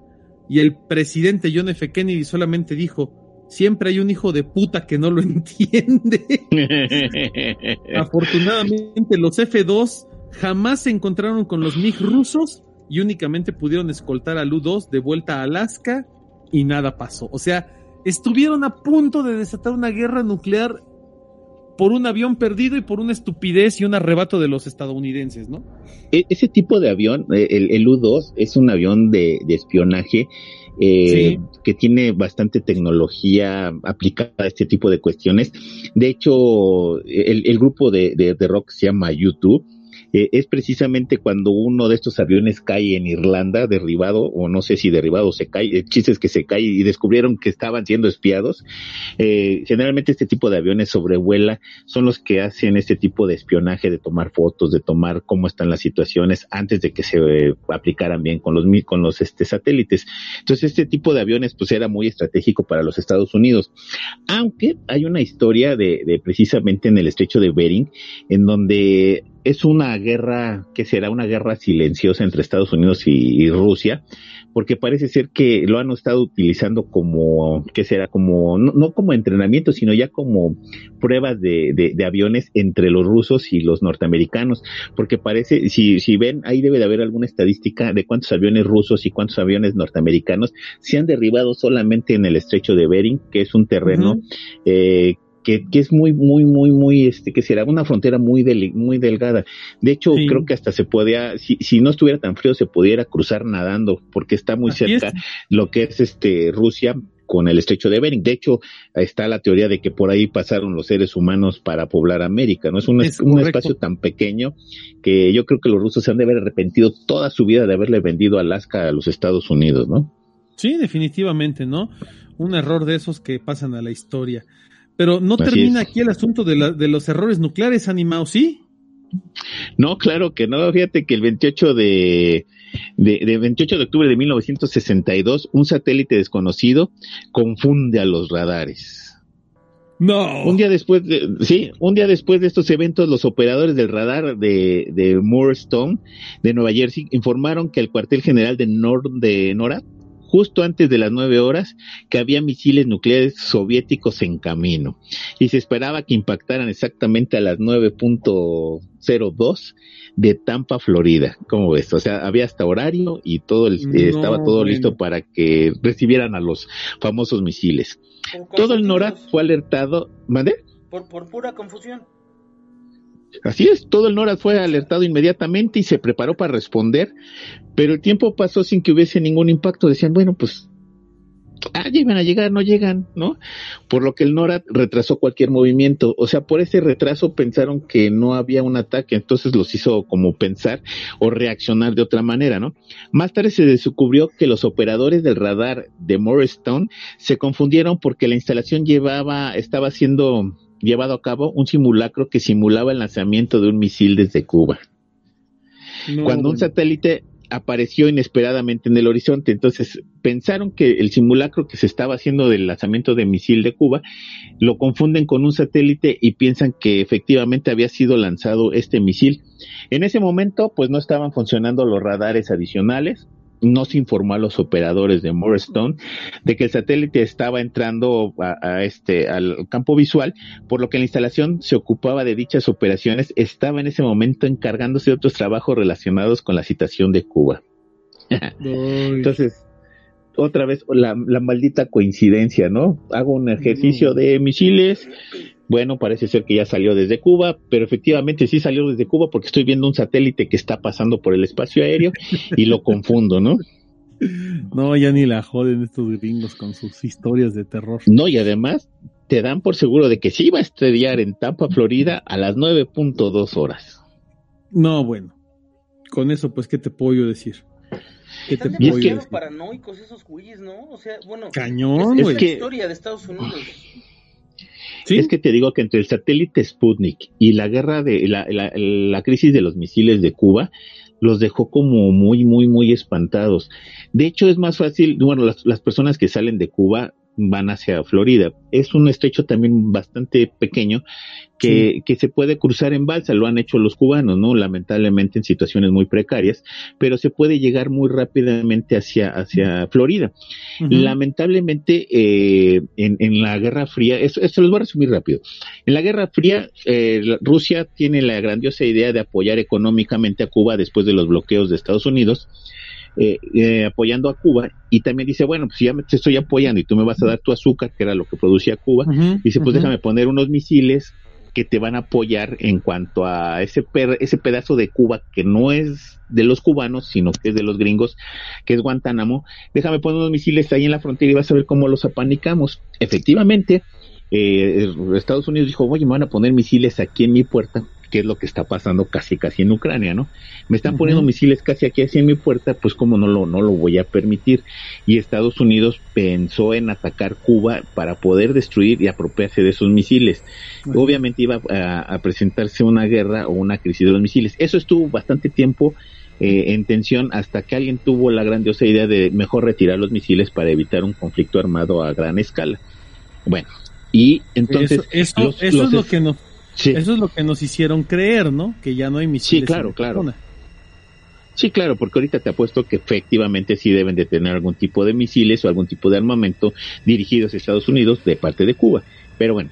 y el presidente John F. Kennedy solamente dijo, siempre hay un hijo de puta que no lo entiende. Afortunadamente los F-2 jamás se encontraron con los MiG rusos y únicamente pudieron escoltar al U-2 de vuelta a Alaska y nada pasó. O sea, estuvieron a punto de desatar una guerra nuclear por un avión perdido y por una estupidez y un arrebato de los estadounidenses, ¿no? E, ese tipo de avión, eh, el, U-2, es un avión de, espionaje eh, que tiene bastante tecnología aplicada a este tipo de cuestiones. De hecho, el, grupo de, de, rock se llama YouTube eh, es precisamente cuando uno de estos aviones cae en Irlanda, derribado, o no sé si derribado se cae, el chiste es que se cae y descubrieron que estaban siendo espiados. Eh, generalmente este tipo de aviones sobrevuela son los que hacen este tipo de espionaje, de tomar fotos, de tomar cómo están las situaciones antes de que se eh, aplicaran bien con los con los este, satélites. Entonces este tipo de aviones pues era muy estratégico para los Estados Unidos. Aunque hay una historia de, de precisamente en el estrecho de Bering en donde es una guerra que será una guerra silenciosa entre Estados Unidos y, Rusia, porque parece ser que lo han estado utilizando como, que será como, no, como entrenamiento, sino ya como pruebas de, de, aviones entre los rusos y los norteamericanos, porque parece, si, si ven, ahí debe de haber alguna estadística de cuántos aviones rusos y cuántos aviones norteamericanos se han derribado solamente en el estrecho de Bering, que es un terreno eh, que, es muy, muy, muy, muy, este, que será una frontera muy, muy delgada. De hecho, creo que hasta se podía, si, si no estuviera tan frío, se pudiera cruzar nadando, porque está muy cerca lo que es este Rusia con el estrecho de Bering. De hecho, está la teoría de que por ahí pasaron los seres humanos para poblar América, ¿no? Es un, un espacio tan pequeño que yo creo que los rusos se han de haber arrepentido toda su vida de haberle vendido Alaska a los Estados Unidos, ¿no? Sí, definitivamente, ¿no? Un error de esos que pasan a la historia. Pero no termina aquí el asunto de, de los errores nucleares, animados, ¿sí? No, claro que no. Fíjate que el 28 de, de, 28 de octubre de 1962, un satélite desconocido confunde a los radares. No. Un día después de, sí, un día después de estos eventos, los operadores del radar de, de Moorstone de Nueva Jersey informaron que el cuartel general de, Nor de NORAD justo antes de las nueve horas que había misiles nucleares soviéticos en camino y se esperaba que impactaran exactamente a las 9.02 de Tampa, Florida. ¿Cómo ves? O sea, había hasta horario y todo el, estaba todo listo para que recibieran a los famosos misiles. Todo el NORAD fue alertado, ¿mande? Por, por pura confusión. Así es, todo el NORAD fue alertado inmediatamente y se preparó para responder, pero el tiempo pasó sin que hubiese ningún impacto. Decían, bueno, pues ah, iban a llegar, no llegan, ¿no? Por lo que el NORAD retrasó cualquier movimiento. O sea, por ese retraso pensaron que no había un ataque, entonces los hizo como pensar o reaccionar de otra manera, ¿no? Más tarde se descubrió que los operadores del radar de Morristown se confundieron porque la instalación llevaba, estaba siendo llevado a cabo un simulacro que simulaba el lanzamiento de un misil desde Cuba. Cuando un satélite apareció inesperadamente en el horizonte. Entonces pensaron que el simulacro que se estaba haciendo del lanzamiento de misil de Cuba lo confunden con un satélite y piensan que efectivamente había sido lanzado este misil. En ese momento pues no estaban funcionando los radares adicionales no se informó a los operadores de Morristone de que el satélite estaba entrando a, este al campo visual, por lo que la instalación se ocupaba de dichas operaciones, estaba en ese momento encargándose de otros trabajos relacionados con la situación de Cuba. Entonces, otra vez la, la, maldita coincidencia, ¿no? Hago un ejercicio de misiles, bueno, parece ser que ya salió desde Cuba, pero efectivamente sí salió desde Cuba porque estoy viendo un satélite que está pasando por el espacio aéreo y lo confundo, ¿no? No, ya ni la joden estos gringos con sus historias de terror. No, y además te dan por seguro de que sí va a estrellar en Tampa, Florida, a las 9.2 horas. No, bueno. Con eso, pues, ¿qué te puedo decir? ¿Qué te puedo decir? paranoicos esos güeyes, ¿no? O sea, bueno, Cañón, es, es la historia de Estados Unidos. Es que te digo que entre el satélite Sputnik y la guerra de la, la, crisis de los misiles de Cuba, los dejó como muy, muy, muy espantados. De hecho, es más fácil, bueno, las, las personas que salen de Cuba van hacia Florida. Es un estrecho también bastante pequeño que, que, se puede cruzar en balsa, lo han hecho los cubanos, ¿no? Lamentablemente en situaciones muy precarias, pero se puede llegar muy rápidamente hacia, hacia Florida. Lamentablemente, eh, en, en, la Guerra Fría, esto, esto los voy a resumir rápido. En la Guerra Fría, eh, Rusia tiene la grandiosa idea de apoyar económicamente a Cuba después de los bloqueos de Estados Unidos eh, eh, apoyando a Cuba y también dice, bueno, pues ya me, te estoy apoyando y tú me vas a dar tu azúcar, que era lo que producía Cuba, dice, pues déjame poner unos misiles que te van a apoyar en cuanto a ese, ese pedazo de Cuba que no es de los cubanos, sino que es de los gringos, que es Guantánamo, déjame poner unos misiles ahí en la frontera y vas a ver cómo los apanicamos. Efectivamente, eh, Estados Unidos dijo, oye, me van a poner misiles aquí en mi puerta, que es lo que está pasando casi casi en Ucrania, ¿no? Me están poniendo misiles casi aquí en mi puerta, pues como no lo, no lo voy a permitir. Y Estados Unidos pensó en atacar Cuba para poder destruir y apropiarse de esos misiles. Obviamente iba a, presentarse una guerra o una crisis de los misiles. Eso estuvo bastante tiempo eh, en tensión hasta que alguien tuvo la grandiosa idea de mejor retirar los misiles para evitar un conflicto armado a gran escala. Bueno, y entonces... Eso, eso, es lo que nos eso es lo que nos hicieron creer, ¿no? Que ya no hay misiles. Sí, claro, claro. Sí, claro, porque ahorita te apuesto que efectivamente sí deben de tener algún tipo de misiles o algún tipo de armamento dirigidos a Estados Unidos de parte de Cuba. Pero bueno,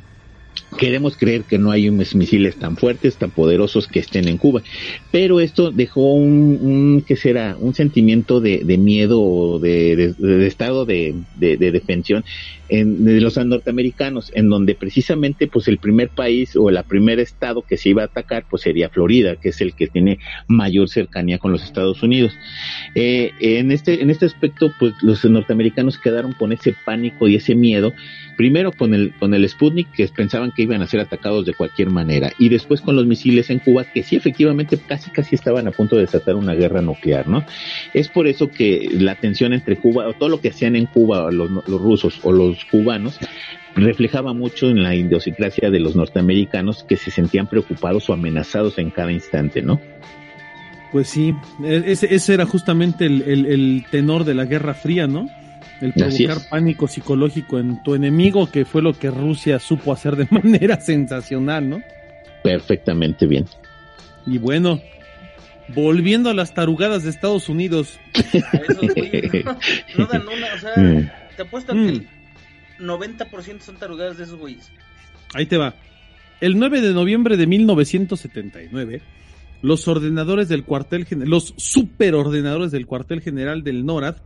queremos creer que no hay misiles tan fuertes, tan poderosos que estén en Cuba. Pero esto dejó un, un ¿qué será? Un sentimiento de, de miedo o de, de, estado de, de, defensión en, de los norteamericanos, en donde precisamente pues el primer país o el primer estado que se iba a atacar pues sería Florida, que es el que tiene mayor cercanía con los Estados Unidos. Eh, en este en este aspecto pues los norteamericanos quedaron con ese pánico y ese miedo primero con el, con el Sputnik, que pensaban que iban a ser atacados de cualquier manera, y después con los misiles en Cuba, que sí efectivamente casi casi estaban a punto de desatar una guerra nuclear, ¿no? Es por eso que la tensión entre Cuba, o todo lo que hacían en Cuba los, los rusos o los cubanos, reflejaba mucho en la idiosincrasia de los norteamericanos que se sentían preocupados o amenazados en cada instante, ¿no? Pues sí, e, ese, ese era justamente el, el tenor de la Guerra Fría, ¿no? el provocar pánico psicológico en tu enemigo, que fue lo que Rusia supo hacer de manera sensacional, ¿no? Perfectamente bien. Y bueno, volviendo a las tarugadas de Estados Unidos. no, dan una, o sea, mm. te apuesto que el 90% son tarugadas de esos güeyes. Ahí te va. El 9 de noviembre de 1979, los ordenadores del cuartel los superordenadores del cuartel general del NORAD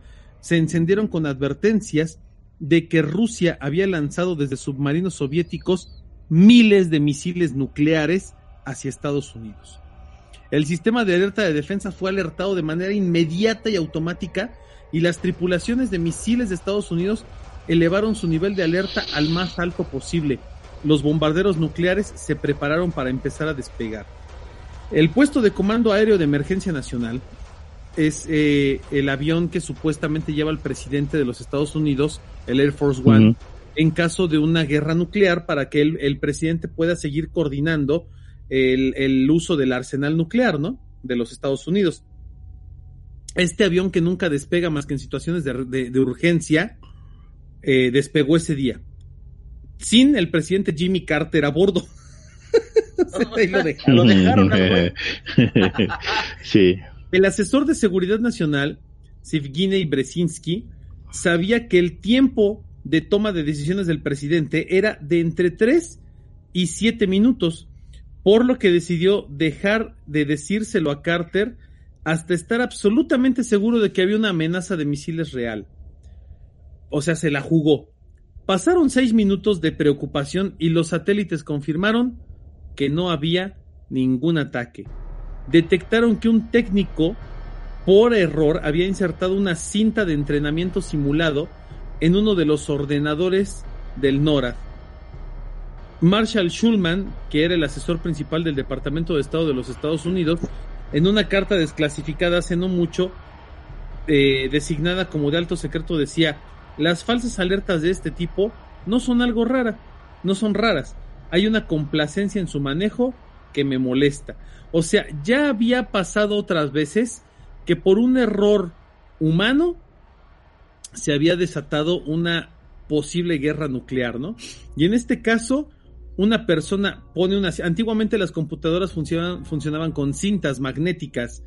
se encendieron con advertencias de que Rusia había lanzado desde submarinos soviéticos miles de misiles nucleares hacia Estados Unidos. El sistema de alerta de defensa fue alertado de manera inmediata y automática y las tripulaciones de misiles de Estados Unidos elevaron su nivel de alerta al más alto posible. Los bombarderos nucleares se prepararon para empezar a despegar. El puesto de comando aéreo de emergencia nacional es eh, el avión que supuestamente lleva el presidente de los Estados Unidos, el Air Force One, en caso de una guerra nuclear para que el, presidente pueda seguir coordinando el, uso del arsenal nuclear, ¿no? De los Estados Unidos. Este avión que nunca despega más que en situaciones de, urgencia, eh, despegó ese día. Sin el presidente Jimmy Carter a bordo. lo, dejaron. sí. El asesor de seguridad nacional, Sivginei Brzezinski, sabía que el tiempo de toma de decisiones del presidente era de entre 3 y 7 minutos, por lo que decidió dejar de decírselo a Carter hasta estar absolutamente seguro de que había una amenaza de misiles real. O sea, se la jugó. Pasaron seis minutos de preocupación y los satélites confirmaron que no había ningún ataque. Detectaron que un técnico, por error, había insertado una cinta de entrenamiento simulado en uno de los ordenadores del NORAD. Marshall Schulman, que era el asesor principal del Departamento de Estado de los Estados Unidos, en una carta desclasificada hace no mucho, eh, designada como de alto secreto, decía, las falsas alertas de este tipo no son algo rara, no son raras. Hay una complacencia en su manejo que me molesta. O sea, ya había pasado otras veces que por un error humano se había desatado una posible guerra nuclear, ¿no? Y en este caso, una persona pone una... Antiguamente las computadoras funcionaban, funcionaban con cintas magnéticas,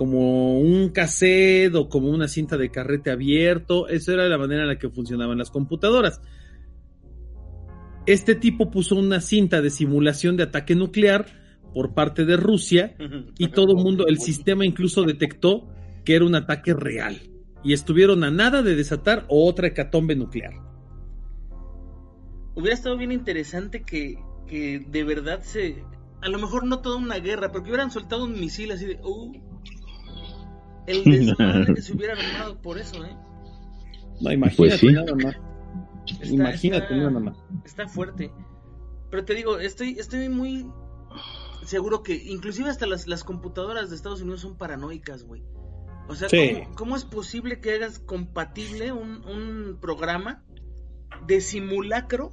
como un cassette o como una cinta de carrete abierto. Esa era la manera en la que funcionaban las computadoras. Este tipo puso una cinta de simulación de ataque nuclear por parte de Rusia y todo el mundo, el sistema incluso detectó que era un ataque real y estuvieron a nada de desatar otra hecatombe nuclear. Hubiera estado bien interesante que, que de verdad se... A lo mejor no toda una guerra, pero que hubieran soltado un misil así de... Uh, el desmadre que se hubiera armado por eso, ¿eh? No, imagínate pues nada más. imagínate nada más. Está fuerte. Pero te digo, estoy, estoy muy seguro que inclusive hasta las, las computadoras de Estados Unidos son paranoicas, güey. O sea, ¿cómo, es posible que hagas compatible un, programa de simulacro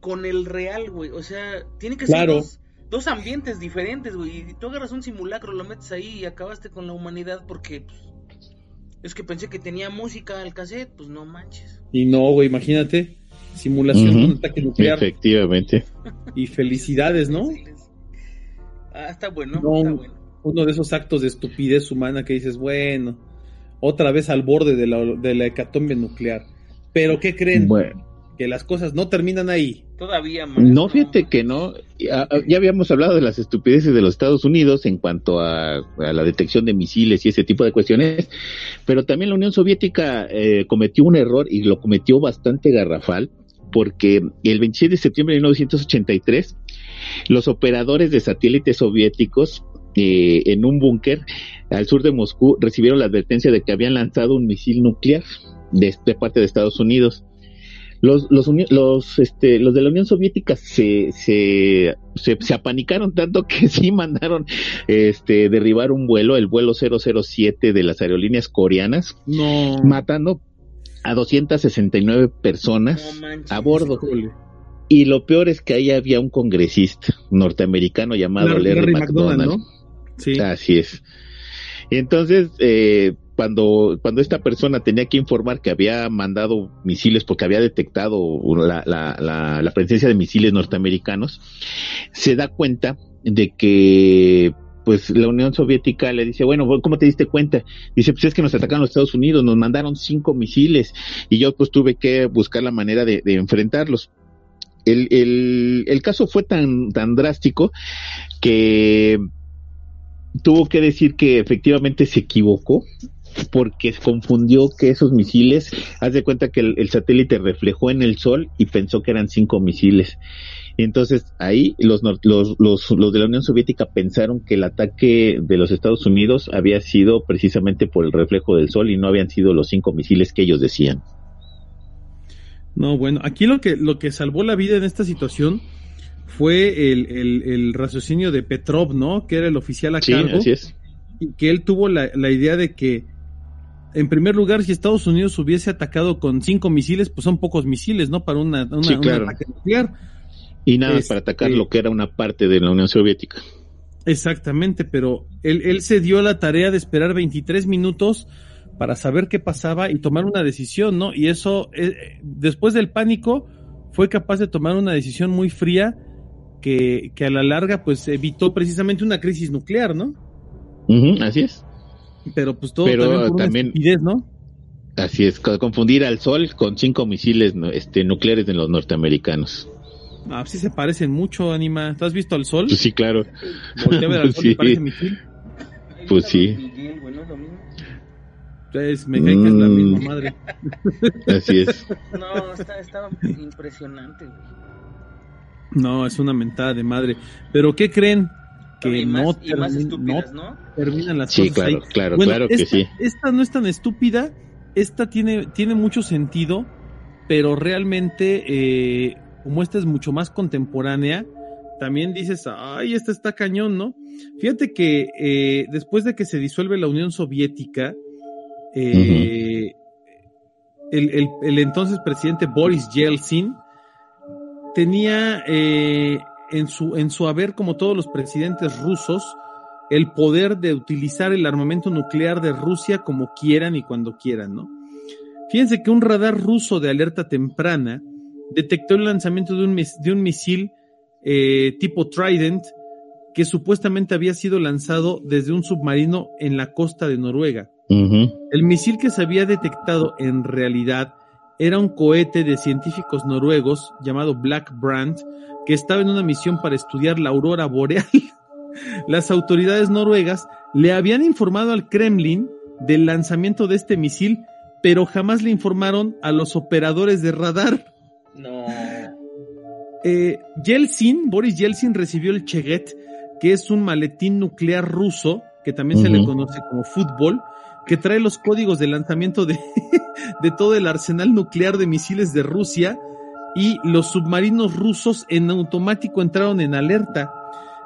con el real, güey? O sea, tiene que ser dos, ambientes diferentes, güey. Y tú agarras un simulacro, lo metes ahí y acabaste con la humanidad porque pues, es que pensé que tenía música al cassette, pues no manches. Y no, güey, imagínate. Simulación de un ataque nuclear. Efectivamente. Y felicidades, ¿no? Ah, está bueno, está bueno uno de esos actos de estupidez humana que dices, bueno, otra vez al borde de la, de la hecatombe nuclear. Pero ¿qué creen? Que las cosas no terminan ahí. Todavía más. No, fíjate que no. Ya, habíamos hablado de las estupideces de los Estados Unidos en cuanto a, la detección de misiles y ese tipo de cuestiones, pero también la Unión Soviética eh, cometió un error y lo cometió bastante garrafal porque el 26 de septiembre de 1983 los operadores de satélites soviéticos eh, en un búnker al sur de Moscú recibieron la advertencia de que habían lanzado un misil nuclear de, parte de Estados Unidos. Los, los, los, este, los de la Unión Soviética se, se, se, apanicaron tanto que sí mandaron este, derribar un vuelo, el vuelo 007 de las aerolíneas coreanas, matando a 269 personas a bordo. Y lo peor es que ahí había un congresista norteamericano llamado Larry, McDonald. Sí. Así es. Entonces, eh, cuando, cuando esta persona tenía que informar que había mandado misiles porque había detectado la, la, la, presencia de misiles norteamericanos, se da cuenta de que pues la Unión Soviética le dice, bueno, ¿cómo te diste cuenta? Dice, pues es que nos atacaron los Estados Unidos, nos mandaron cinco misiles y yo pues tuve que buscar la manera de, de enfrentarlos. El, el, el caso fue tan, tan drástico que tuvo que decir que efectivamente se equivocó porque confundió que esos misiles, haz de cuenta que el, satélite reflejó en el sol y pensó que eran cinco misiles. Entonces ahí los, los, los, los de la Unión Soviética pensaron que el ataque de los Estados Unidos había sido precisamente por el reflejo del sol y no habían sido los cinco misiles que ellos decían. No, bueno, aquí lo que, lo que salvó la vida en esta situación fue el, el, el raciocinio de Petrov, ¿no? Que era el oficial a Sí, cargo. así es. y que él tuvo la, la idea de que, en primer lugar, si Estados Unidos hubiese atacado con cinco misiles, pues son pocos misiles, ¿no? Para una, una- Sí, un ataque nuclear. Y nada Este- para atacar lo que era una parte de la Unión Soviética. Exactamente, pero él, él se dio la tarea de esperar 23 minutos para saber qué pasaba y tomar una decisión, ¿no? Y eso, eh, después del pánico, fue capaz de tomar una decisión muy fría que, que a la larga, pues, evitó precisamente una crisis nuclear, ¿no? Así es. Pero pues todo Pero, también por una también- estupidez, ¿no? Así es, co- confundir al sol con cinco misiles este, nucleares de los norteamericanos. Ah, sí se parecen mucho, Anima. ¿Tú has visto al sol? Pues sí, claro. Voltea a ver al sol y Sí. parece misil. Pues sí. Miguel, güey, ¿no es lo mismo? Entonces, me cae que es la Mm. misma madre. Así es. No, está, estaba impresionante, güey. No, es una mentada de madre. Pero ¿qué creen? Que no, más, no ¿no? terminan las Sí, cosas ahí. claro, claro, Bueno, claro que sí. esta no es tan estúpida, esta tiene, tiene mucho sentido, pero realmente, eh, como esta es mucho más contemporánea, también dices, ay, esta está cañón, ¿no? Fíjate que eh, después de que se disuelve la Unión Soviética, eh, el, el- el entonces presidente Boris Yeltsin tenía eh, en, su, en su haber, como todos los presidentes rusos, el poder de utilizar el armamento nuclear de Rusia como quieran y cuando quieran, ¿no? Fíjense que un radar ruso de alerta temprana detectó el lanzamiento de un, mis- de un misil eh, tipo Trident que supuestamente había sido lanzado desde un submarino en la costa de Noruega. El misil que se había detectado en realidad era un cohete de científicos noruegos llamado Black Brand que estaba en una misión para estudiar la aurora boreal. Las autoridades noruegas le habían informado al Kremlin del lanzamiento de este misil, pero jamás le informaron a los operadores de radar. No. Eh, Yeltsin, Boris Yeltsin recibió el Cheget, que es un maletín nuclear ruso, que también se le conoce como fútbol, que trae los códigos de lanzamiento de, de todo el arsenal nuclear de misiles de Rusia y los submarinos rusos en automático entraron en alerta.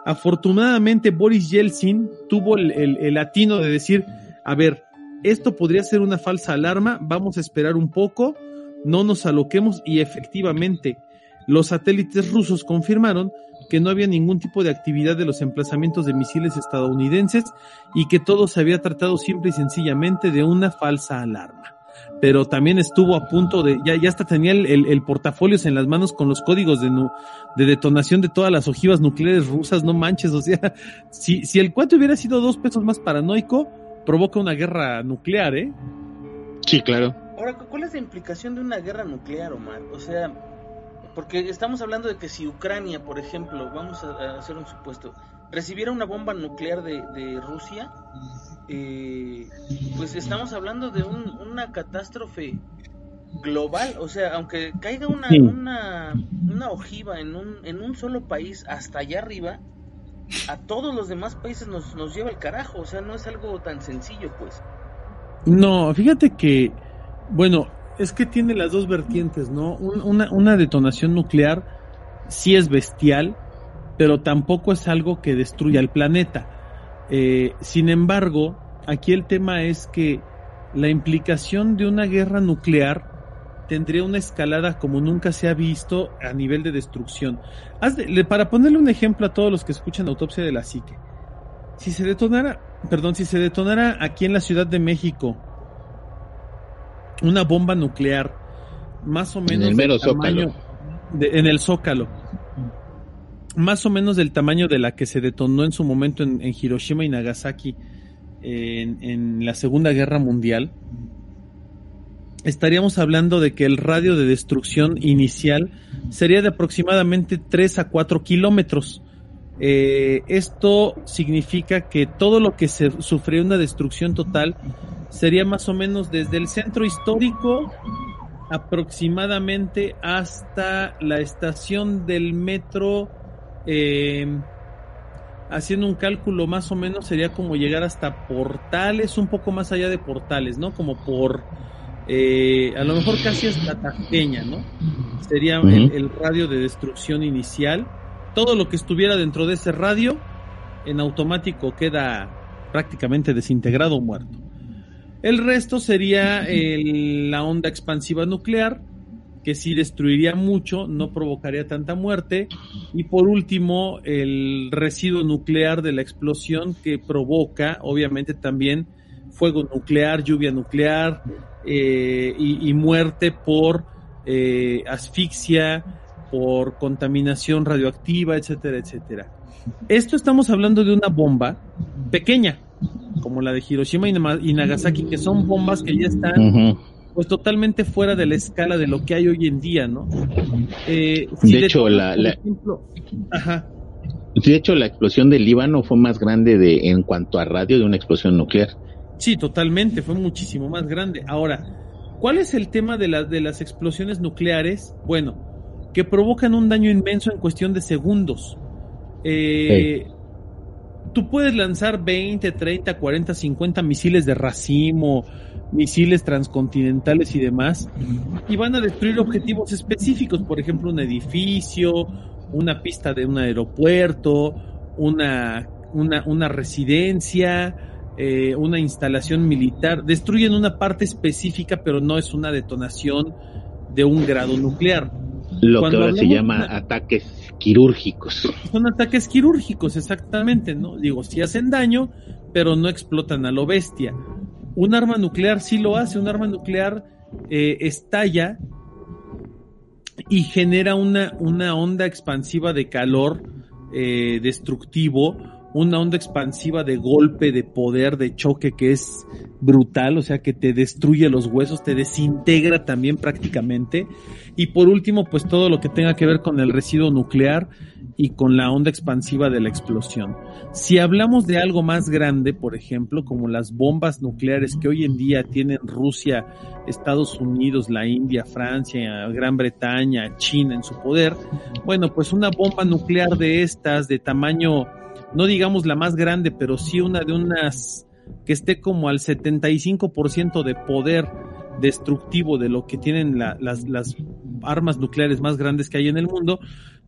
Afortunadamente Boris Yeltsin tuvo el, atino de decir, a ver, esto podría ser una falsa alarma, vamos a esperar un poco, no nos aloquemos y efectivamente los satélites rusos confirmaron que no había ningún tipo de actividad de los emplazamientos de misiles estadounidenses y que todo se había tratado simple y sencillamente de una falsa alarma. Pero también estuvo a punto de, ya, ya hasta tenía el, el, el portafolios en las manos con los códigos de, nu- de detonación de todas las ojivas nucleares rusas, no manches, o sea, si, si el cuate hubiera sido dos pesos más paranoico, provoca una guerra nuclear, ¿eh? Sí, claro. Ahora, ¿cu- ¿cuál es la implicación de una guerra nuclear, Omar? O sea, porque estamos hablando de que si Ucrania, por ejemplo, vamos a, a hacer un supuesto, recibiera una bomba nuclear de, de Rusia, eh, pues estamos hablando de un- una catástrofe global. O sea, aunque caiga una, Sí. una, una ojiva en un, en un solo país hasta allá arriba, a todos los demás países nos, nos lleva el carajo. O sea, no es algo tan sencillo, pues. No, fíjate que, bueno, es que tiene las dos vertientes, ¿no? Un- una, una detonación nuclear sí es bestial, pero tampoco es algo que destruya el planeta. Eh, sin embargo, aquí el tema es que la implicación de una guerra nuclear tendría una escalada como nunca se ha visto a nivel de destrucción. Haz de- para ponerle un ejemplo a todos los que escuchan Autopsia de la Psique, si se detonara, perdón, si se detonara aquí en la Ciudad de México una bomba nuclear, más o menos el mero del tamaño de- en el Zócalo, más o menos del tamaño de la que se detonó en su momento en, Hiroshima y Nagasaki en, en la Segunda Guerra Mundial, estaríamos hablando de que el radio de destrucción inicial sería de aproximadamente 3 a 4 kilómetros. Eh, esto significa que todo lo que se sufrió una destrucción total sería más o menos desde el centro histórico aproximadamente hasta la estación del metro. Eh, haciendo un cálculo más o menos sería como llegar hasta Portales, un poco más allá de Portales, ¿no? Como por, eh, a lo mejor casi hasta Tajeña, ¿no? Sería el, el, radio de destrucción inicial. Todo lo que estuviera dentro de ese radio, en automático queda prácticamente desintegrado o muerto. El resto sería el, la onda expansiva nuclear, que sí destruiría mucho, no provocaría tanta muerte. Y por último, el residuo nuclear de la explosión que provoca, obviamente, también fuego nuclear, lluvia nuclear eh, y, muerte por eh, asfixia, por contaminación radioactiva, etcétera, etcétera. Esto estamos hablando de una bomba pequeña, como la de Hiroshima y Nagasaki, que son bombas que ya están. Pues totalmente fuera de la escala de lo que hay hoy en día, ¿no? Eh, si de, de, hecho, la, la... Ejemplo, ajá. de hecho, la explosión del Líbano fue más grande de, en cuanto a radio de una explosión nuclear. Sí, totalmente, fue muchísimo más grande. Ahora, ¿cuál es el tema de, la, de las explosiones nucleares? Bueno, que provocan un daño inmenso en cuestión de segundos. Eh, tú puedes lanzar 20, 30, 40, 50 misiles de racimo, misiles transcontinentales y demás, y van a destruir objetivos específicos, por ejemplo, un edificio, una pista de un aeropuerto, una, una, una residencia, eh, una instalación militar. Destruyen una parte específica, pero no es una detonación de un grado nuclear. Lo Cuando que ahora se llama una... ataques quirúrgicos. Son ataques quirúrgicos, exactamente, ¿no? Digo, sí hacen daño, pero no explotan a lo bestia. Un arma nuclear sí lo hace, un arma nuclear eh, estalla y genera una, una onda expansiva de calor eh, destructivo, una onda expansiva de golpe, de poder, de choque que es brutal, o sea que te destruye los huesos, te desintegra también prácticamente. Y por último, pues todo lo que tenga que ver con el residuo nuclear y con la onda expansiva de la explosión. Si hablamos de algo más grande, por ejemplo, como las bombas nucleares que hoy en día tienen Rusia, Estados Unidos, la India, Francia, Gran Bretaña, China en su poder, bueno, pues una bomba nuclear de estas, de tamaño, no digamos la más grande, pero sí una de unas que esté como al 75% de poder destructivo de lo que tienen la, las, las armas nucleares más grandes que hay en el mundo,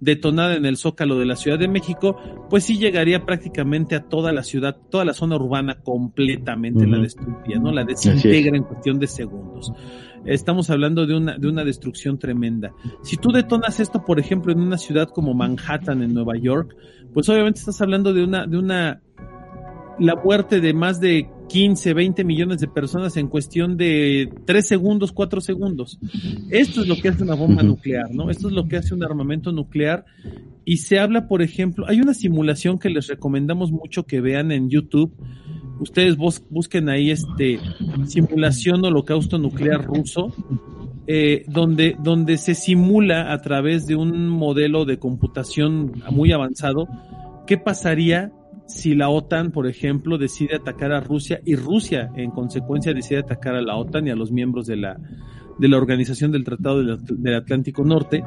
detonada en el zócalo de la Ciudad de México, pues sí llegaría prácticamente a toda la ciudad, toda la zona urbana completamente uh -huh. la destruiría, ¿no? La desintegra en cuestión de segundos. Estamos hablando de una, de una destrucción tremenda. Si tú detonas esto, por ejemplo, en una ciudad como Manhattan, en Nueva York, pues obviamente estás hablando de una, de una, la muerte de más de 15, 20 millones de personas en cuestión de 3 segundos, 4 segundos. Esto es lo que hace una bomba nuclear, ¿no? Esto es lo que hace un armamento nuclear. Y se habla, por ejemplo, hay una simulación que les recomendamos mucho que vean en YouTube. Ustedes bus busquen ahí este simulación holocausto nuclear ruso, eh, donde, donde se simula a través de un modelo de computación muy avanzado qué pasaría si la OTAN, por ejemplo, decide atacar a Rusia y Rusia, en consecuencia, decide atacar a la OTAN y a los miembros de la, de la Organización del Tratado del, Atlántico Norte,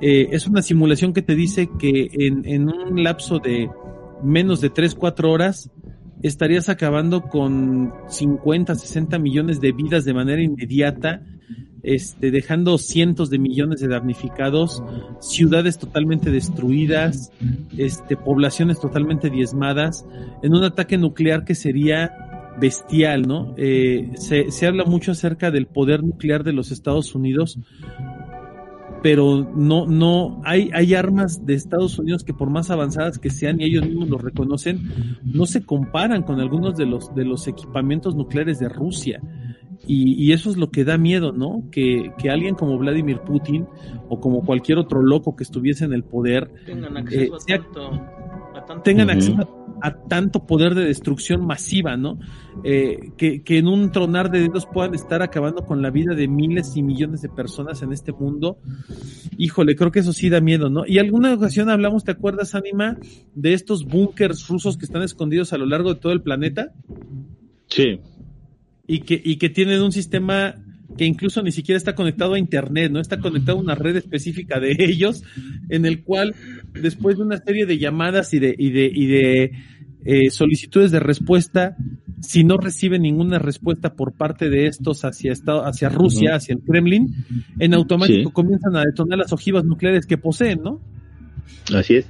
eh, es una simulación que te dice que en, en un lapso de menos de 3, 4 horas estarías acabando con 50, 60 millones de vidas de manera inmediata este, dejando cientos de millones de damnificados, ciudades totalmente destruidas, este, poblaciones totalmente diezmadas, en un ataque nuclear que sería bestial, ¿no? Eh, se, se habla mucho acerca del poder nuclear de los Estados Unidos, pero no, no, hay, hay armas de Estados Unidos que por más avanzadas que sean y ellos mismos lo reconocen, no se comparan con algunos de los, de los equipamientos nucleares de Rusia. Y, y, eso es lo que da miedo, ¿no? Que, que, alguien como Vladimir Putin o como cualquier otro loco que estuviese en el poder tengan acceso, eh, sea, a, tanto, a tanto, tengan uh -huh. acceso a, a, tanto poder de destrucción masiva, ¿no? Eh, que, que, en un tronar de dedos puedan estar acabando con la vida de miles y millones de personas en este mundo. Híjole, creo que eso sí da miedo, ¿no? Y alguna ocasión hablamos, ¿te acuerdas, Anima, de estos búnkers rusos que están escondidos a lo largo de todo el planeta? Sí y que, y que tienen un sistema que incluso ni siquiera está conectado a internet, no está conectado a una red específica de ellos, en el cual después de una serie de llamadas y de, y de, y de eh, solicitudes de respuesta, si no reciben ninguna respuesta por parte de estos hacia, hacia Rusia, hacia el Kremlin, en automático comienzan a detonar las ojivas nucleares que poseen, ¿no? Así es.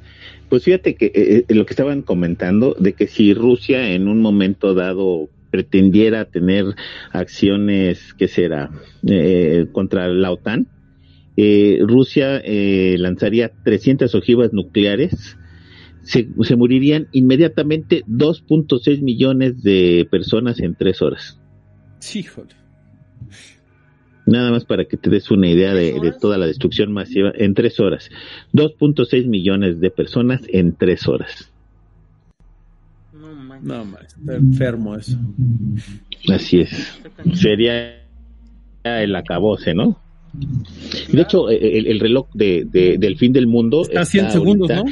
Pues fíjate que eh, eh, lo que estaban comentando de que si Rusia en un momento dado pretendiera tener acciones, ¿qué será?, eh, contra la OTAN, Rusia lanzaría 300 ojivas nucleares, se, se morirían inmediatamente 2.6 millones de personas en tres horas. Sí, joder. Nada más para que te des una idea de, toda la destrucción masiva en tres horas. 2.6 millones de personas en tres horas. No, no está enfermo eso. Así es. Sería el acabose, ¿no? De hecho, el, reloj de, del fin del mundo está, a 100 segundos, ¿no?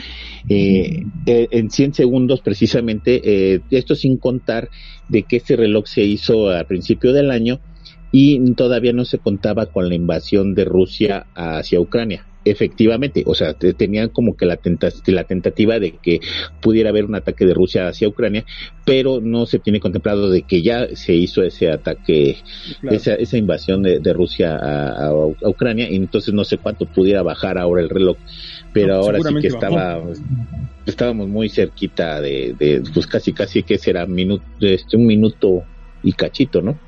Eh, eh, en 100 segundos precisamente, eh, esto sin contar de que este reloj se hizo a principio del año y todavía no se contaba con la invasión de Rusia hacia Ucrania. Efectivamente, o sea, tenían como que la, la tentativa de que pudiera haber un ataque de Rusia hacia Ucrania, pero no se tiene contemplado de que ya se hizo ese ataque, esa, esa, invasión de, Rusia a, Ucrania, y entonces no sé cuánto pudiera bajar ahora el reloj, pero ahora sí que estaba, estábamos muy cerquita de, de, pues casi, casi que será minuto, este, un minuto y cachito, ¿no?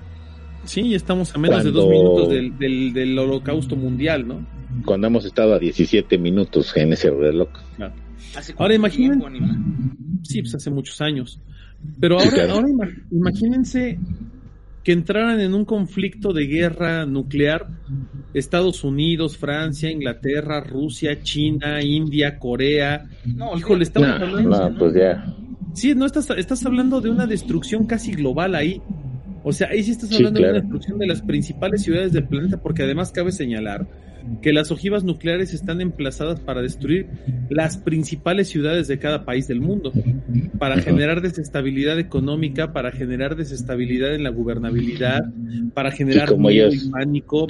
Sí, estamos a menos de dos minutos del, del, holocausto mundial, ¿no? Cuando hemos estado a 17 minutos en ese reloj. Ahora imaginen, sí, pues hace muchos años. Pero ahora, ahora imagínense que entraran en un conflicto de guerra nuclear Estados Unidos, Francia, Inglaterra, Rusia, China, India, Corea. No, Híjole, estamos hablando. No, pues ya. Sí, no estás, estás hablando de una destrucción casi global ahí. O sea, ahí sí estás hablando de la destrucción de las principales ciudades del planeta, porque además cabe señalar que las ojivas nucleares están emplazadas para destruir las principales ciudades de cada país del mundo, para generar desestabilidad económica, para generar desestabilidad en la gobernabilidad, para generar miedo y pánico,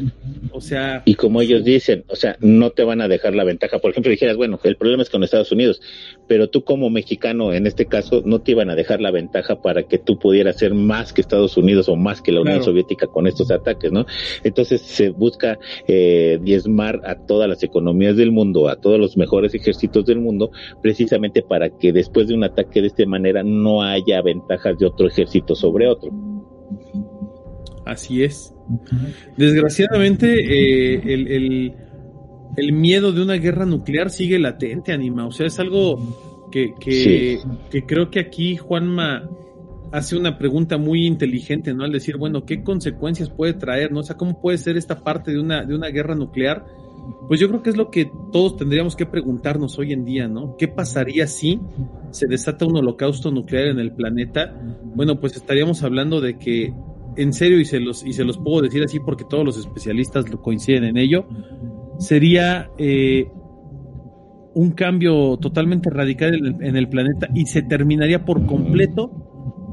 o sea... Y como ellos dicen, o sea, no te van a dejar la ventaja. Por ejemplo, dijeras, bueno, el problema es con Estados Unidos, pero tú como mexicano, en este caso, no te iban a dejar la ventaja para que tú pudieras ser más que Estados Unidos o más que la Unión Soviética con estos ataques, ¿no? Entonces se busca eh, diezmar a todas las economías del mundo, a todos los mejores ejércitos del mundo, precisamente para que después de un ataque de esta manera no haya ventajas de otro ejército sobre otro. Así es. Desgraciadamente, eh, el, el, miedo de una guerra nuclear sigue latente, Anima. O sea, es algo que, que, que creo que aquí Juanma hace una pregunta muy inteligente, ¿no? Al decir, bueno, ¿qué consecuencias puede traer, no? O sea, ¿cómo puede ser esta parte de una, de una guerra nuclear? Pues yo creo que es lo que todos tendríamos que preguntarnos hoy en día, ¿no? ¿Qué pasaría si se desata un holocausto nuclear en el planeta? Bueno, pues estaríamos hablando de que, en serio, y se los, y se los puedo decir así porque todos los especialistas coinciden en ello, sería eh, un cambio totalmente radical en el planeta y se terminaría por completo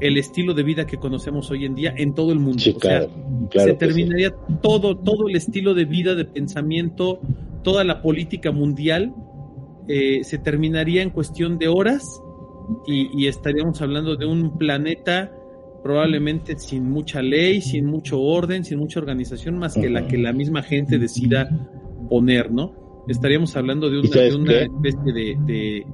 el estilo de vida que conocemos hoy en día en todo el mundo. o sea, se terminaría todo, todo el estilo de vida, de pensamiento, toda la política mundial, eh, se terminaría en cuestión de horas y, estaríamos hablando de un planeta probablemente sin mucha ley, sin mucho orden, sin mucha organización, más que la que la misma gente decida poner, ¿no? Estaríamos hablando de una, especie de,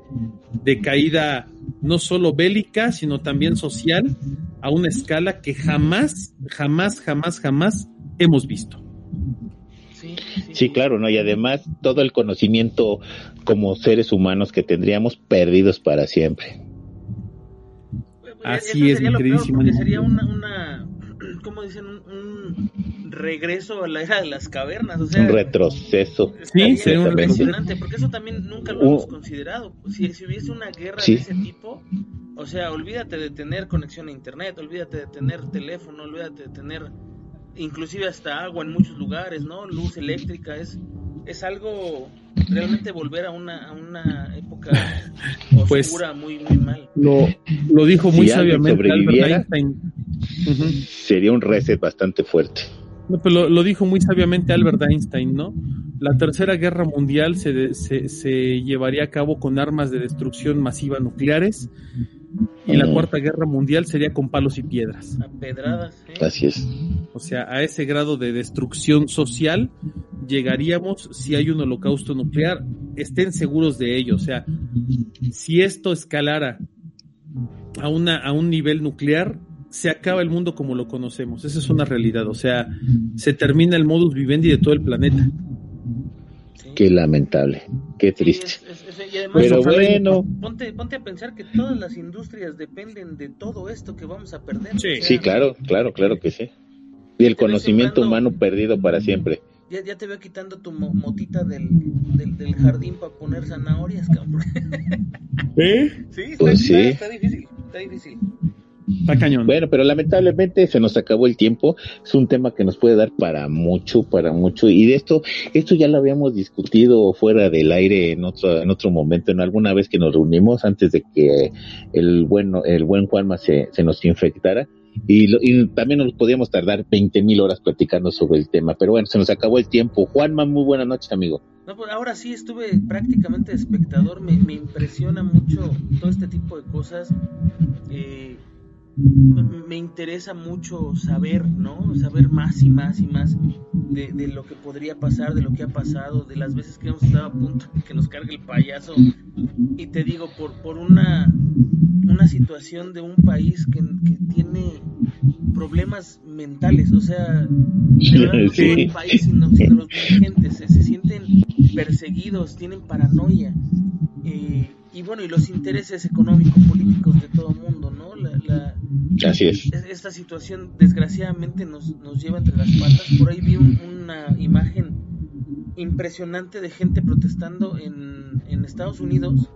de, caída no solo bélica, sino también social, a una escala que jamás, jamás, jamás, jamás hemos visto. Sí, claro, ¿no? Y además todo el conocimiento como seres humanos que tendríamos perdidos para siempre. Así es, mi queridísimo. Sería una, como dicen, un, regreso a la era de las cavernas. O sea, un retroceso. Sí, sería impresionante, porque eso también nunca lo hemos considerado. Si, si hubiese una guerra de ese tipo, o sea, olvídate de tener conexión a internet, olvídate de tener teléfono, olvídate de tener inclusive hasta agua en muchos lugares, ¿no? Luz eléctrica, es, es algo realmente volver a una, a una época pues oscura muy, muy mal. Lo, lo dijo muy sabiamente Sería un reset bastante fuerte. pero lo, dijo muy sabiamente Albert Einstein, ¿no? La tercera guerra mundial se, se, se llevaría a cabo con armas de destrucción masiva nucleares y la cuarta guerra mundial sería con palos y piedras. A pedradas, ¿eh? Así es. O sea, a ese grado de destrucción social llegaríamos si hay un holocausto nuclear. Estén seguros de ello. O sea, si esto escalara a, una, a un nivel nuclear, se acaba el mundo como lo conocemos. Esa es una realidad. O sea, se termina el modus vivendi de todo el planeta. Qué lamentable, qué triste. Pero bueno. Ponte, ponte a pensar que todas las industrias dependen de todo esto que vamos a perder. Sí, claro, claro, claro que sí. Y el conocimiento humano perdido para siempre. Ya, ya te veo quitando tu motita del, del, jardín para poner zanahorias, cabrón. ¿Eh? Sí, pues sí. está difícil, está difícil. Bueno, pero lamentablemente se nos acabó el tiempo. Es un tema que nos puede dar para mucho, para mucho. Y de esto, esto ya lo habíamos discutido fuera del aire en otro, en otro momento, en alguna vez que nos reunimos antes de que el bueno, el buen Juanma se, se nos infectara. Y, y, también nos podíamos tardar 20 mil horas platicando sobre el tema, pero bueno, se nos acabó el tiempo. Juanma, muy buenas noches, amigo. No, pues ahora sí estuve prácticamente espectador, me, me impresiona mucho todo este tipo de cosas. Eh, me interesa mucho saber, ¿no? Saber más y más y más de, lo que podría pasar, de lo que ha pasado, de las veces que hemos estado a punto de que nos cargue el payaso. Y te digo, por, por una, una situación de un país que, tiene problemas mentales, o sea, de verdad no solo el país, sino, los dirigentes, se, sienten perseguidos, tienen paranoia. Eh, y bueno, y los intereses económicos, políticos de todo el mundo, ¿no? La, Así es. Esta situación desgraciadamente nos, nos lleva entre las patas. Por ahí vi una imagen impresionante de gente protestando en, en, Estados Unidos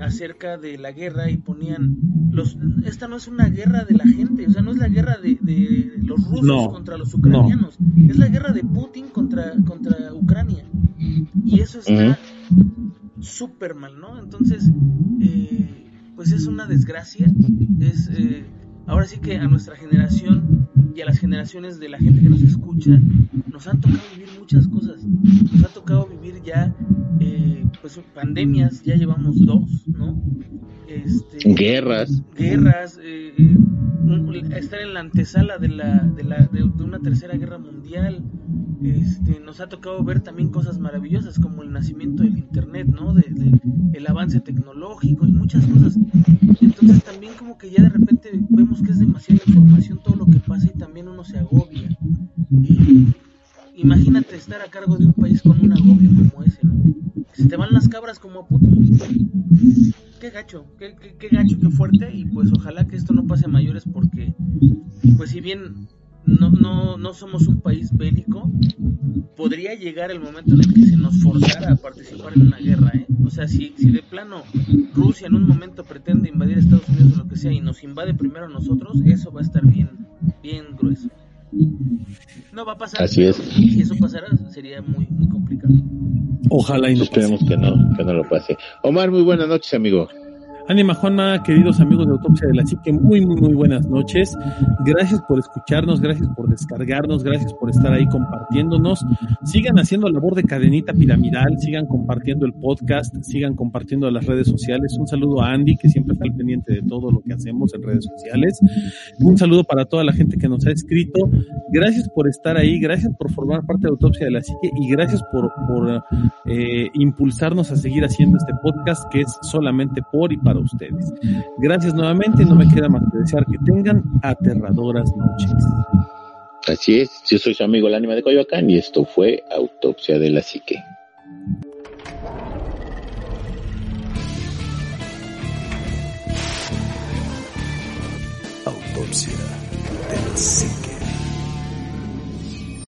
acerca de la guerra y ponían los esta no es una guerra de la gente, o sea, no es la guerra de, de los rusos contra los ucranianos, es la guerra de Putin contra, contra Ucrania. Y eso está súper mal, ¿no? Entonces, eh, pues es una desgracia, es... Eh, ahora sí que a nuestra generación y a las generaciones de la gente que nos escucha, nos han tocado vivir muchas cosas. Nos ha tocado vivir ya, eh, pues, pandemias, ya llevamos dos, ¿no? Este, guerras. Guerras, eh, estar en la antesala de, la, de, la, de, una tercera guerra mundial. Este, nos ha tocado ver también cosas maravillosas como el nacimiento del Internet, ¿no? De, el avance tecnológico y muchas cosas. Entonces también como que ya de repente vemos que es demasiada información todo lo que pasa y también uno se agobia. imagínate estar a cargo de un país con un agobio como ese, ¿no? se te van las cabras como a puto qué gacho, qué, qué, gacho, qué fuerte y pues ojalá que esto no pase a mayores porque pues si bien no, no, no somos un país bélico, podría llegar el momento en el que se nos forzara a participar en una guerra, ¿eh? O sea, si, si de plano Rusia en un momento pretende invadir Estados Unidos o lo que sea y nos invade primero a nosotros, eso va a estar bien, bien grueso. No va a pasar. Así es. Si eso pasara, sería muy, muy complicado. Ojalá y no Esperemos que no, que no lo pase. Omar, muy buenas noches, amigo. Ánima Juanma, queridos amigos de Autopsia de la Psique, muy, muy, muy buenas noches. Gracias por escucharnos, gracias por descargarnos, gracias por estar ahí compartiéndonos. Sigan haciendo labor de cadenita piramidal, sigan compartiendo el podcast, sigan compartiendo las redes sociales. Un saludo a Andy, que siempre está al pendiente de todo lo que hacemos en redes sociales. Un saludo para toda la gente que nos ha escrito. Gracias por estar ahí, gracias por formar parte de Autopsia de la Psique y gracias por, por eh, impulsarnos a seguir haciendo este podcast que es solamente por y para ustedes. Gracias nuevamente, no me queda más que desear que tengan aterradoras noches. Así es, yo soy su amigo el ánima de Coyoacán y esto fue Autopsia de la Psique. Autopsia de la Psique.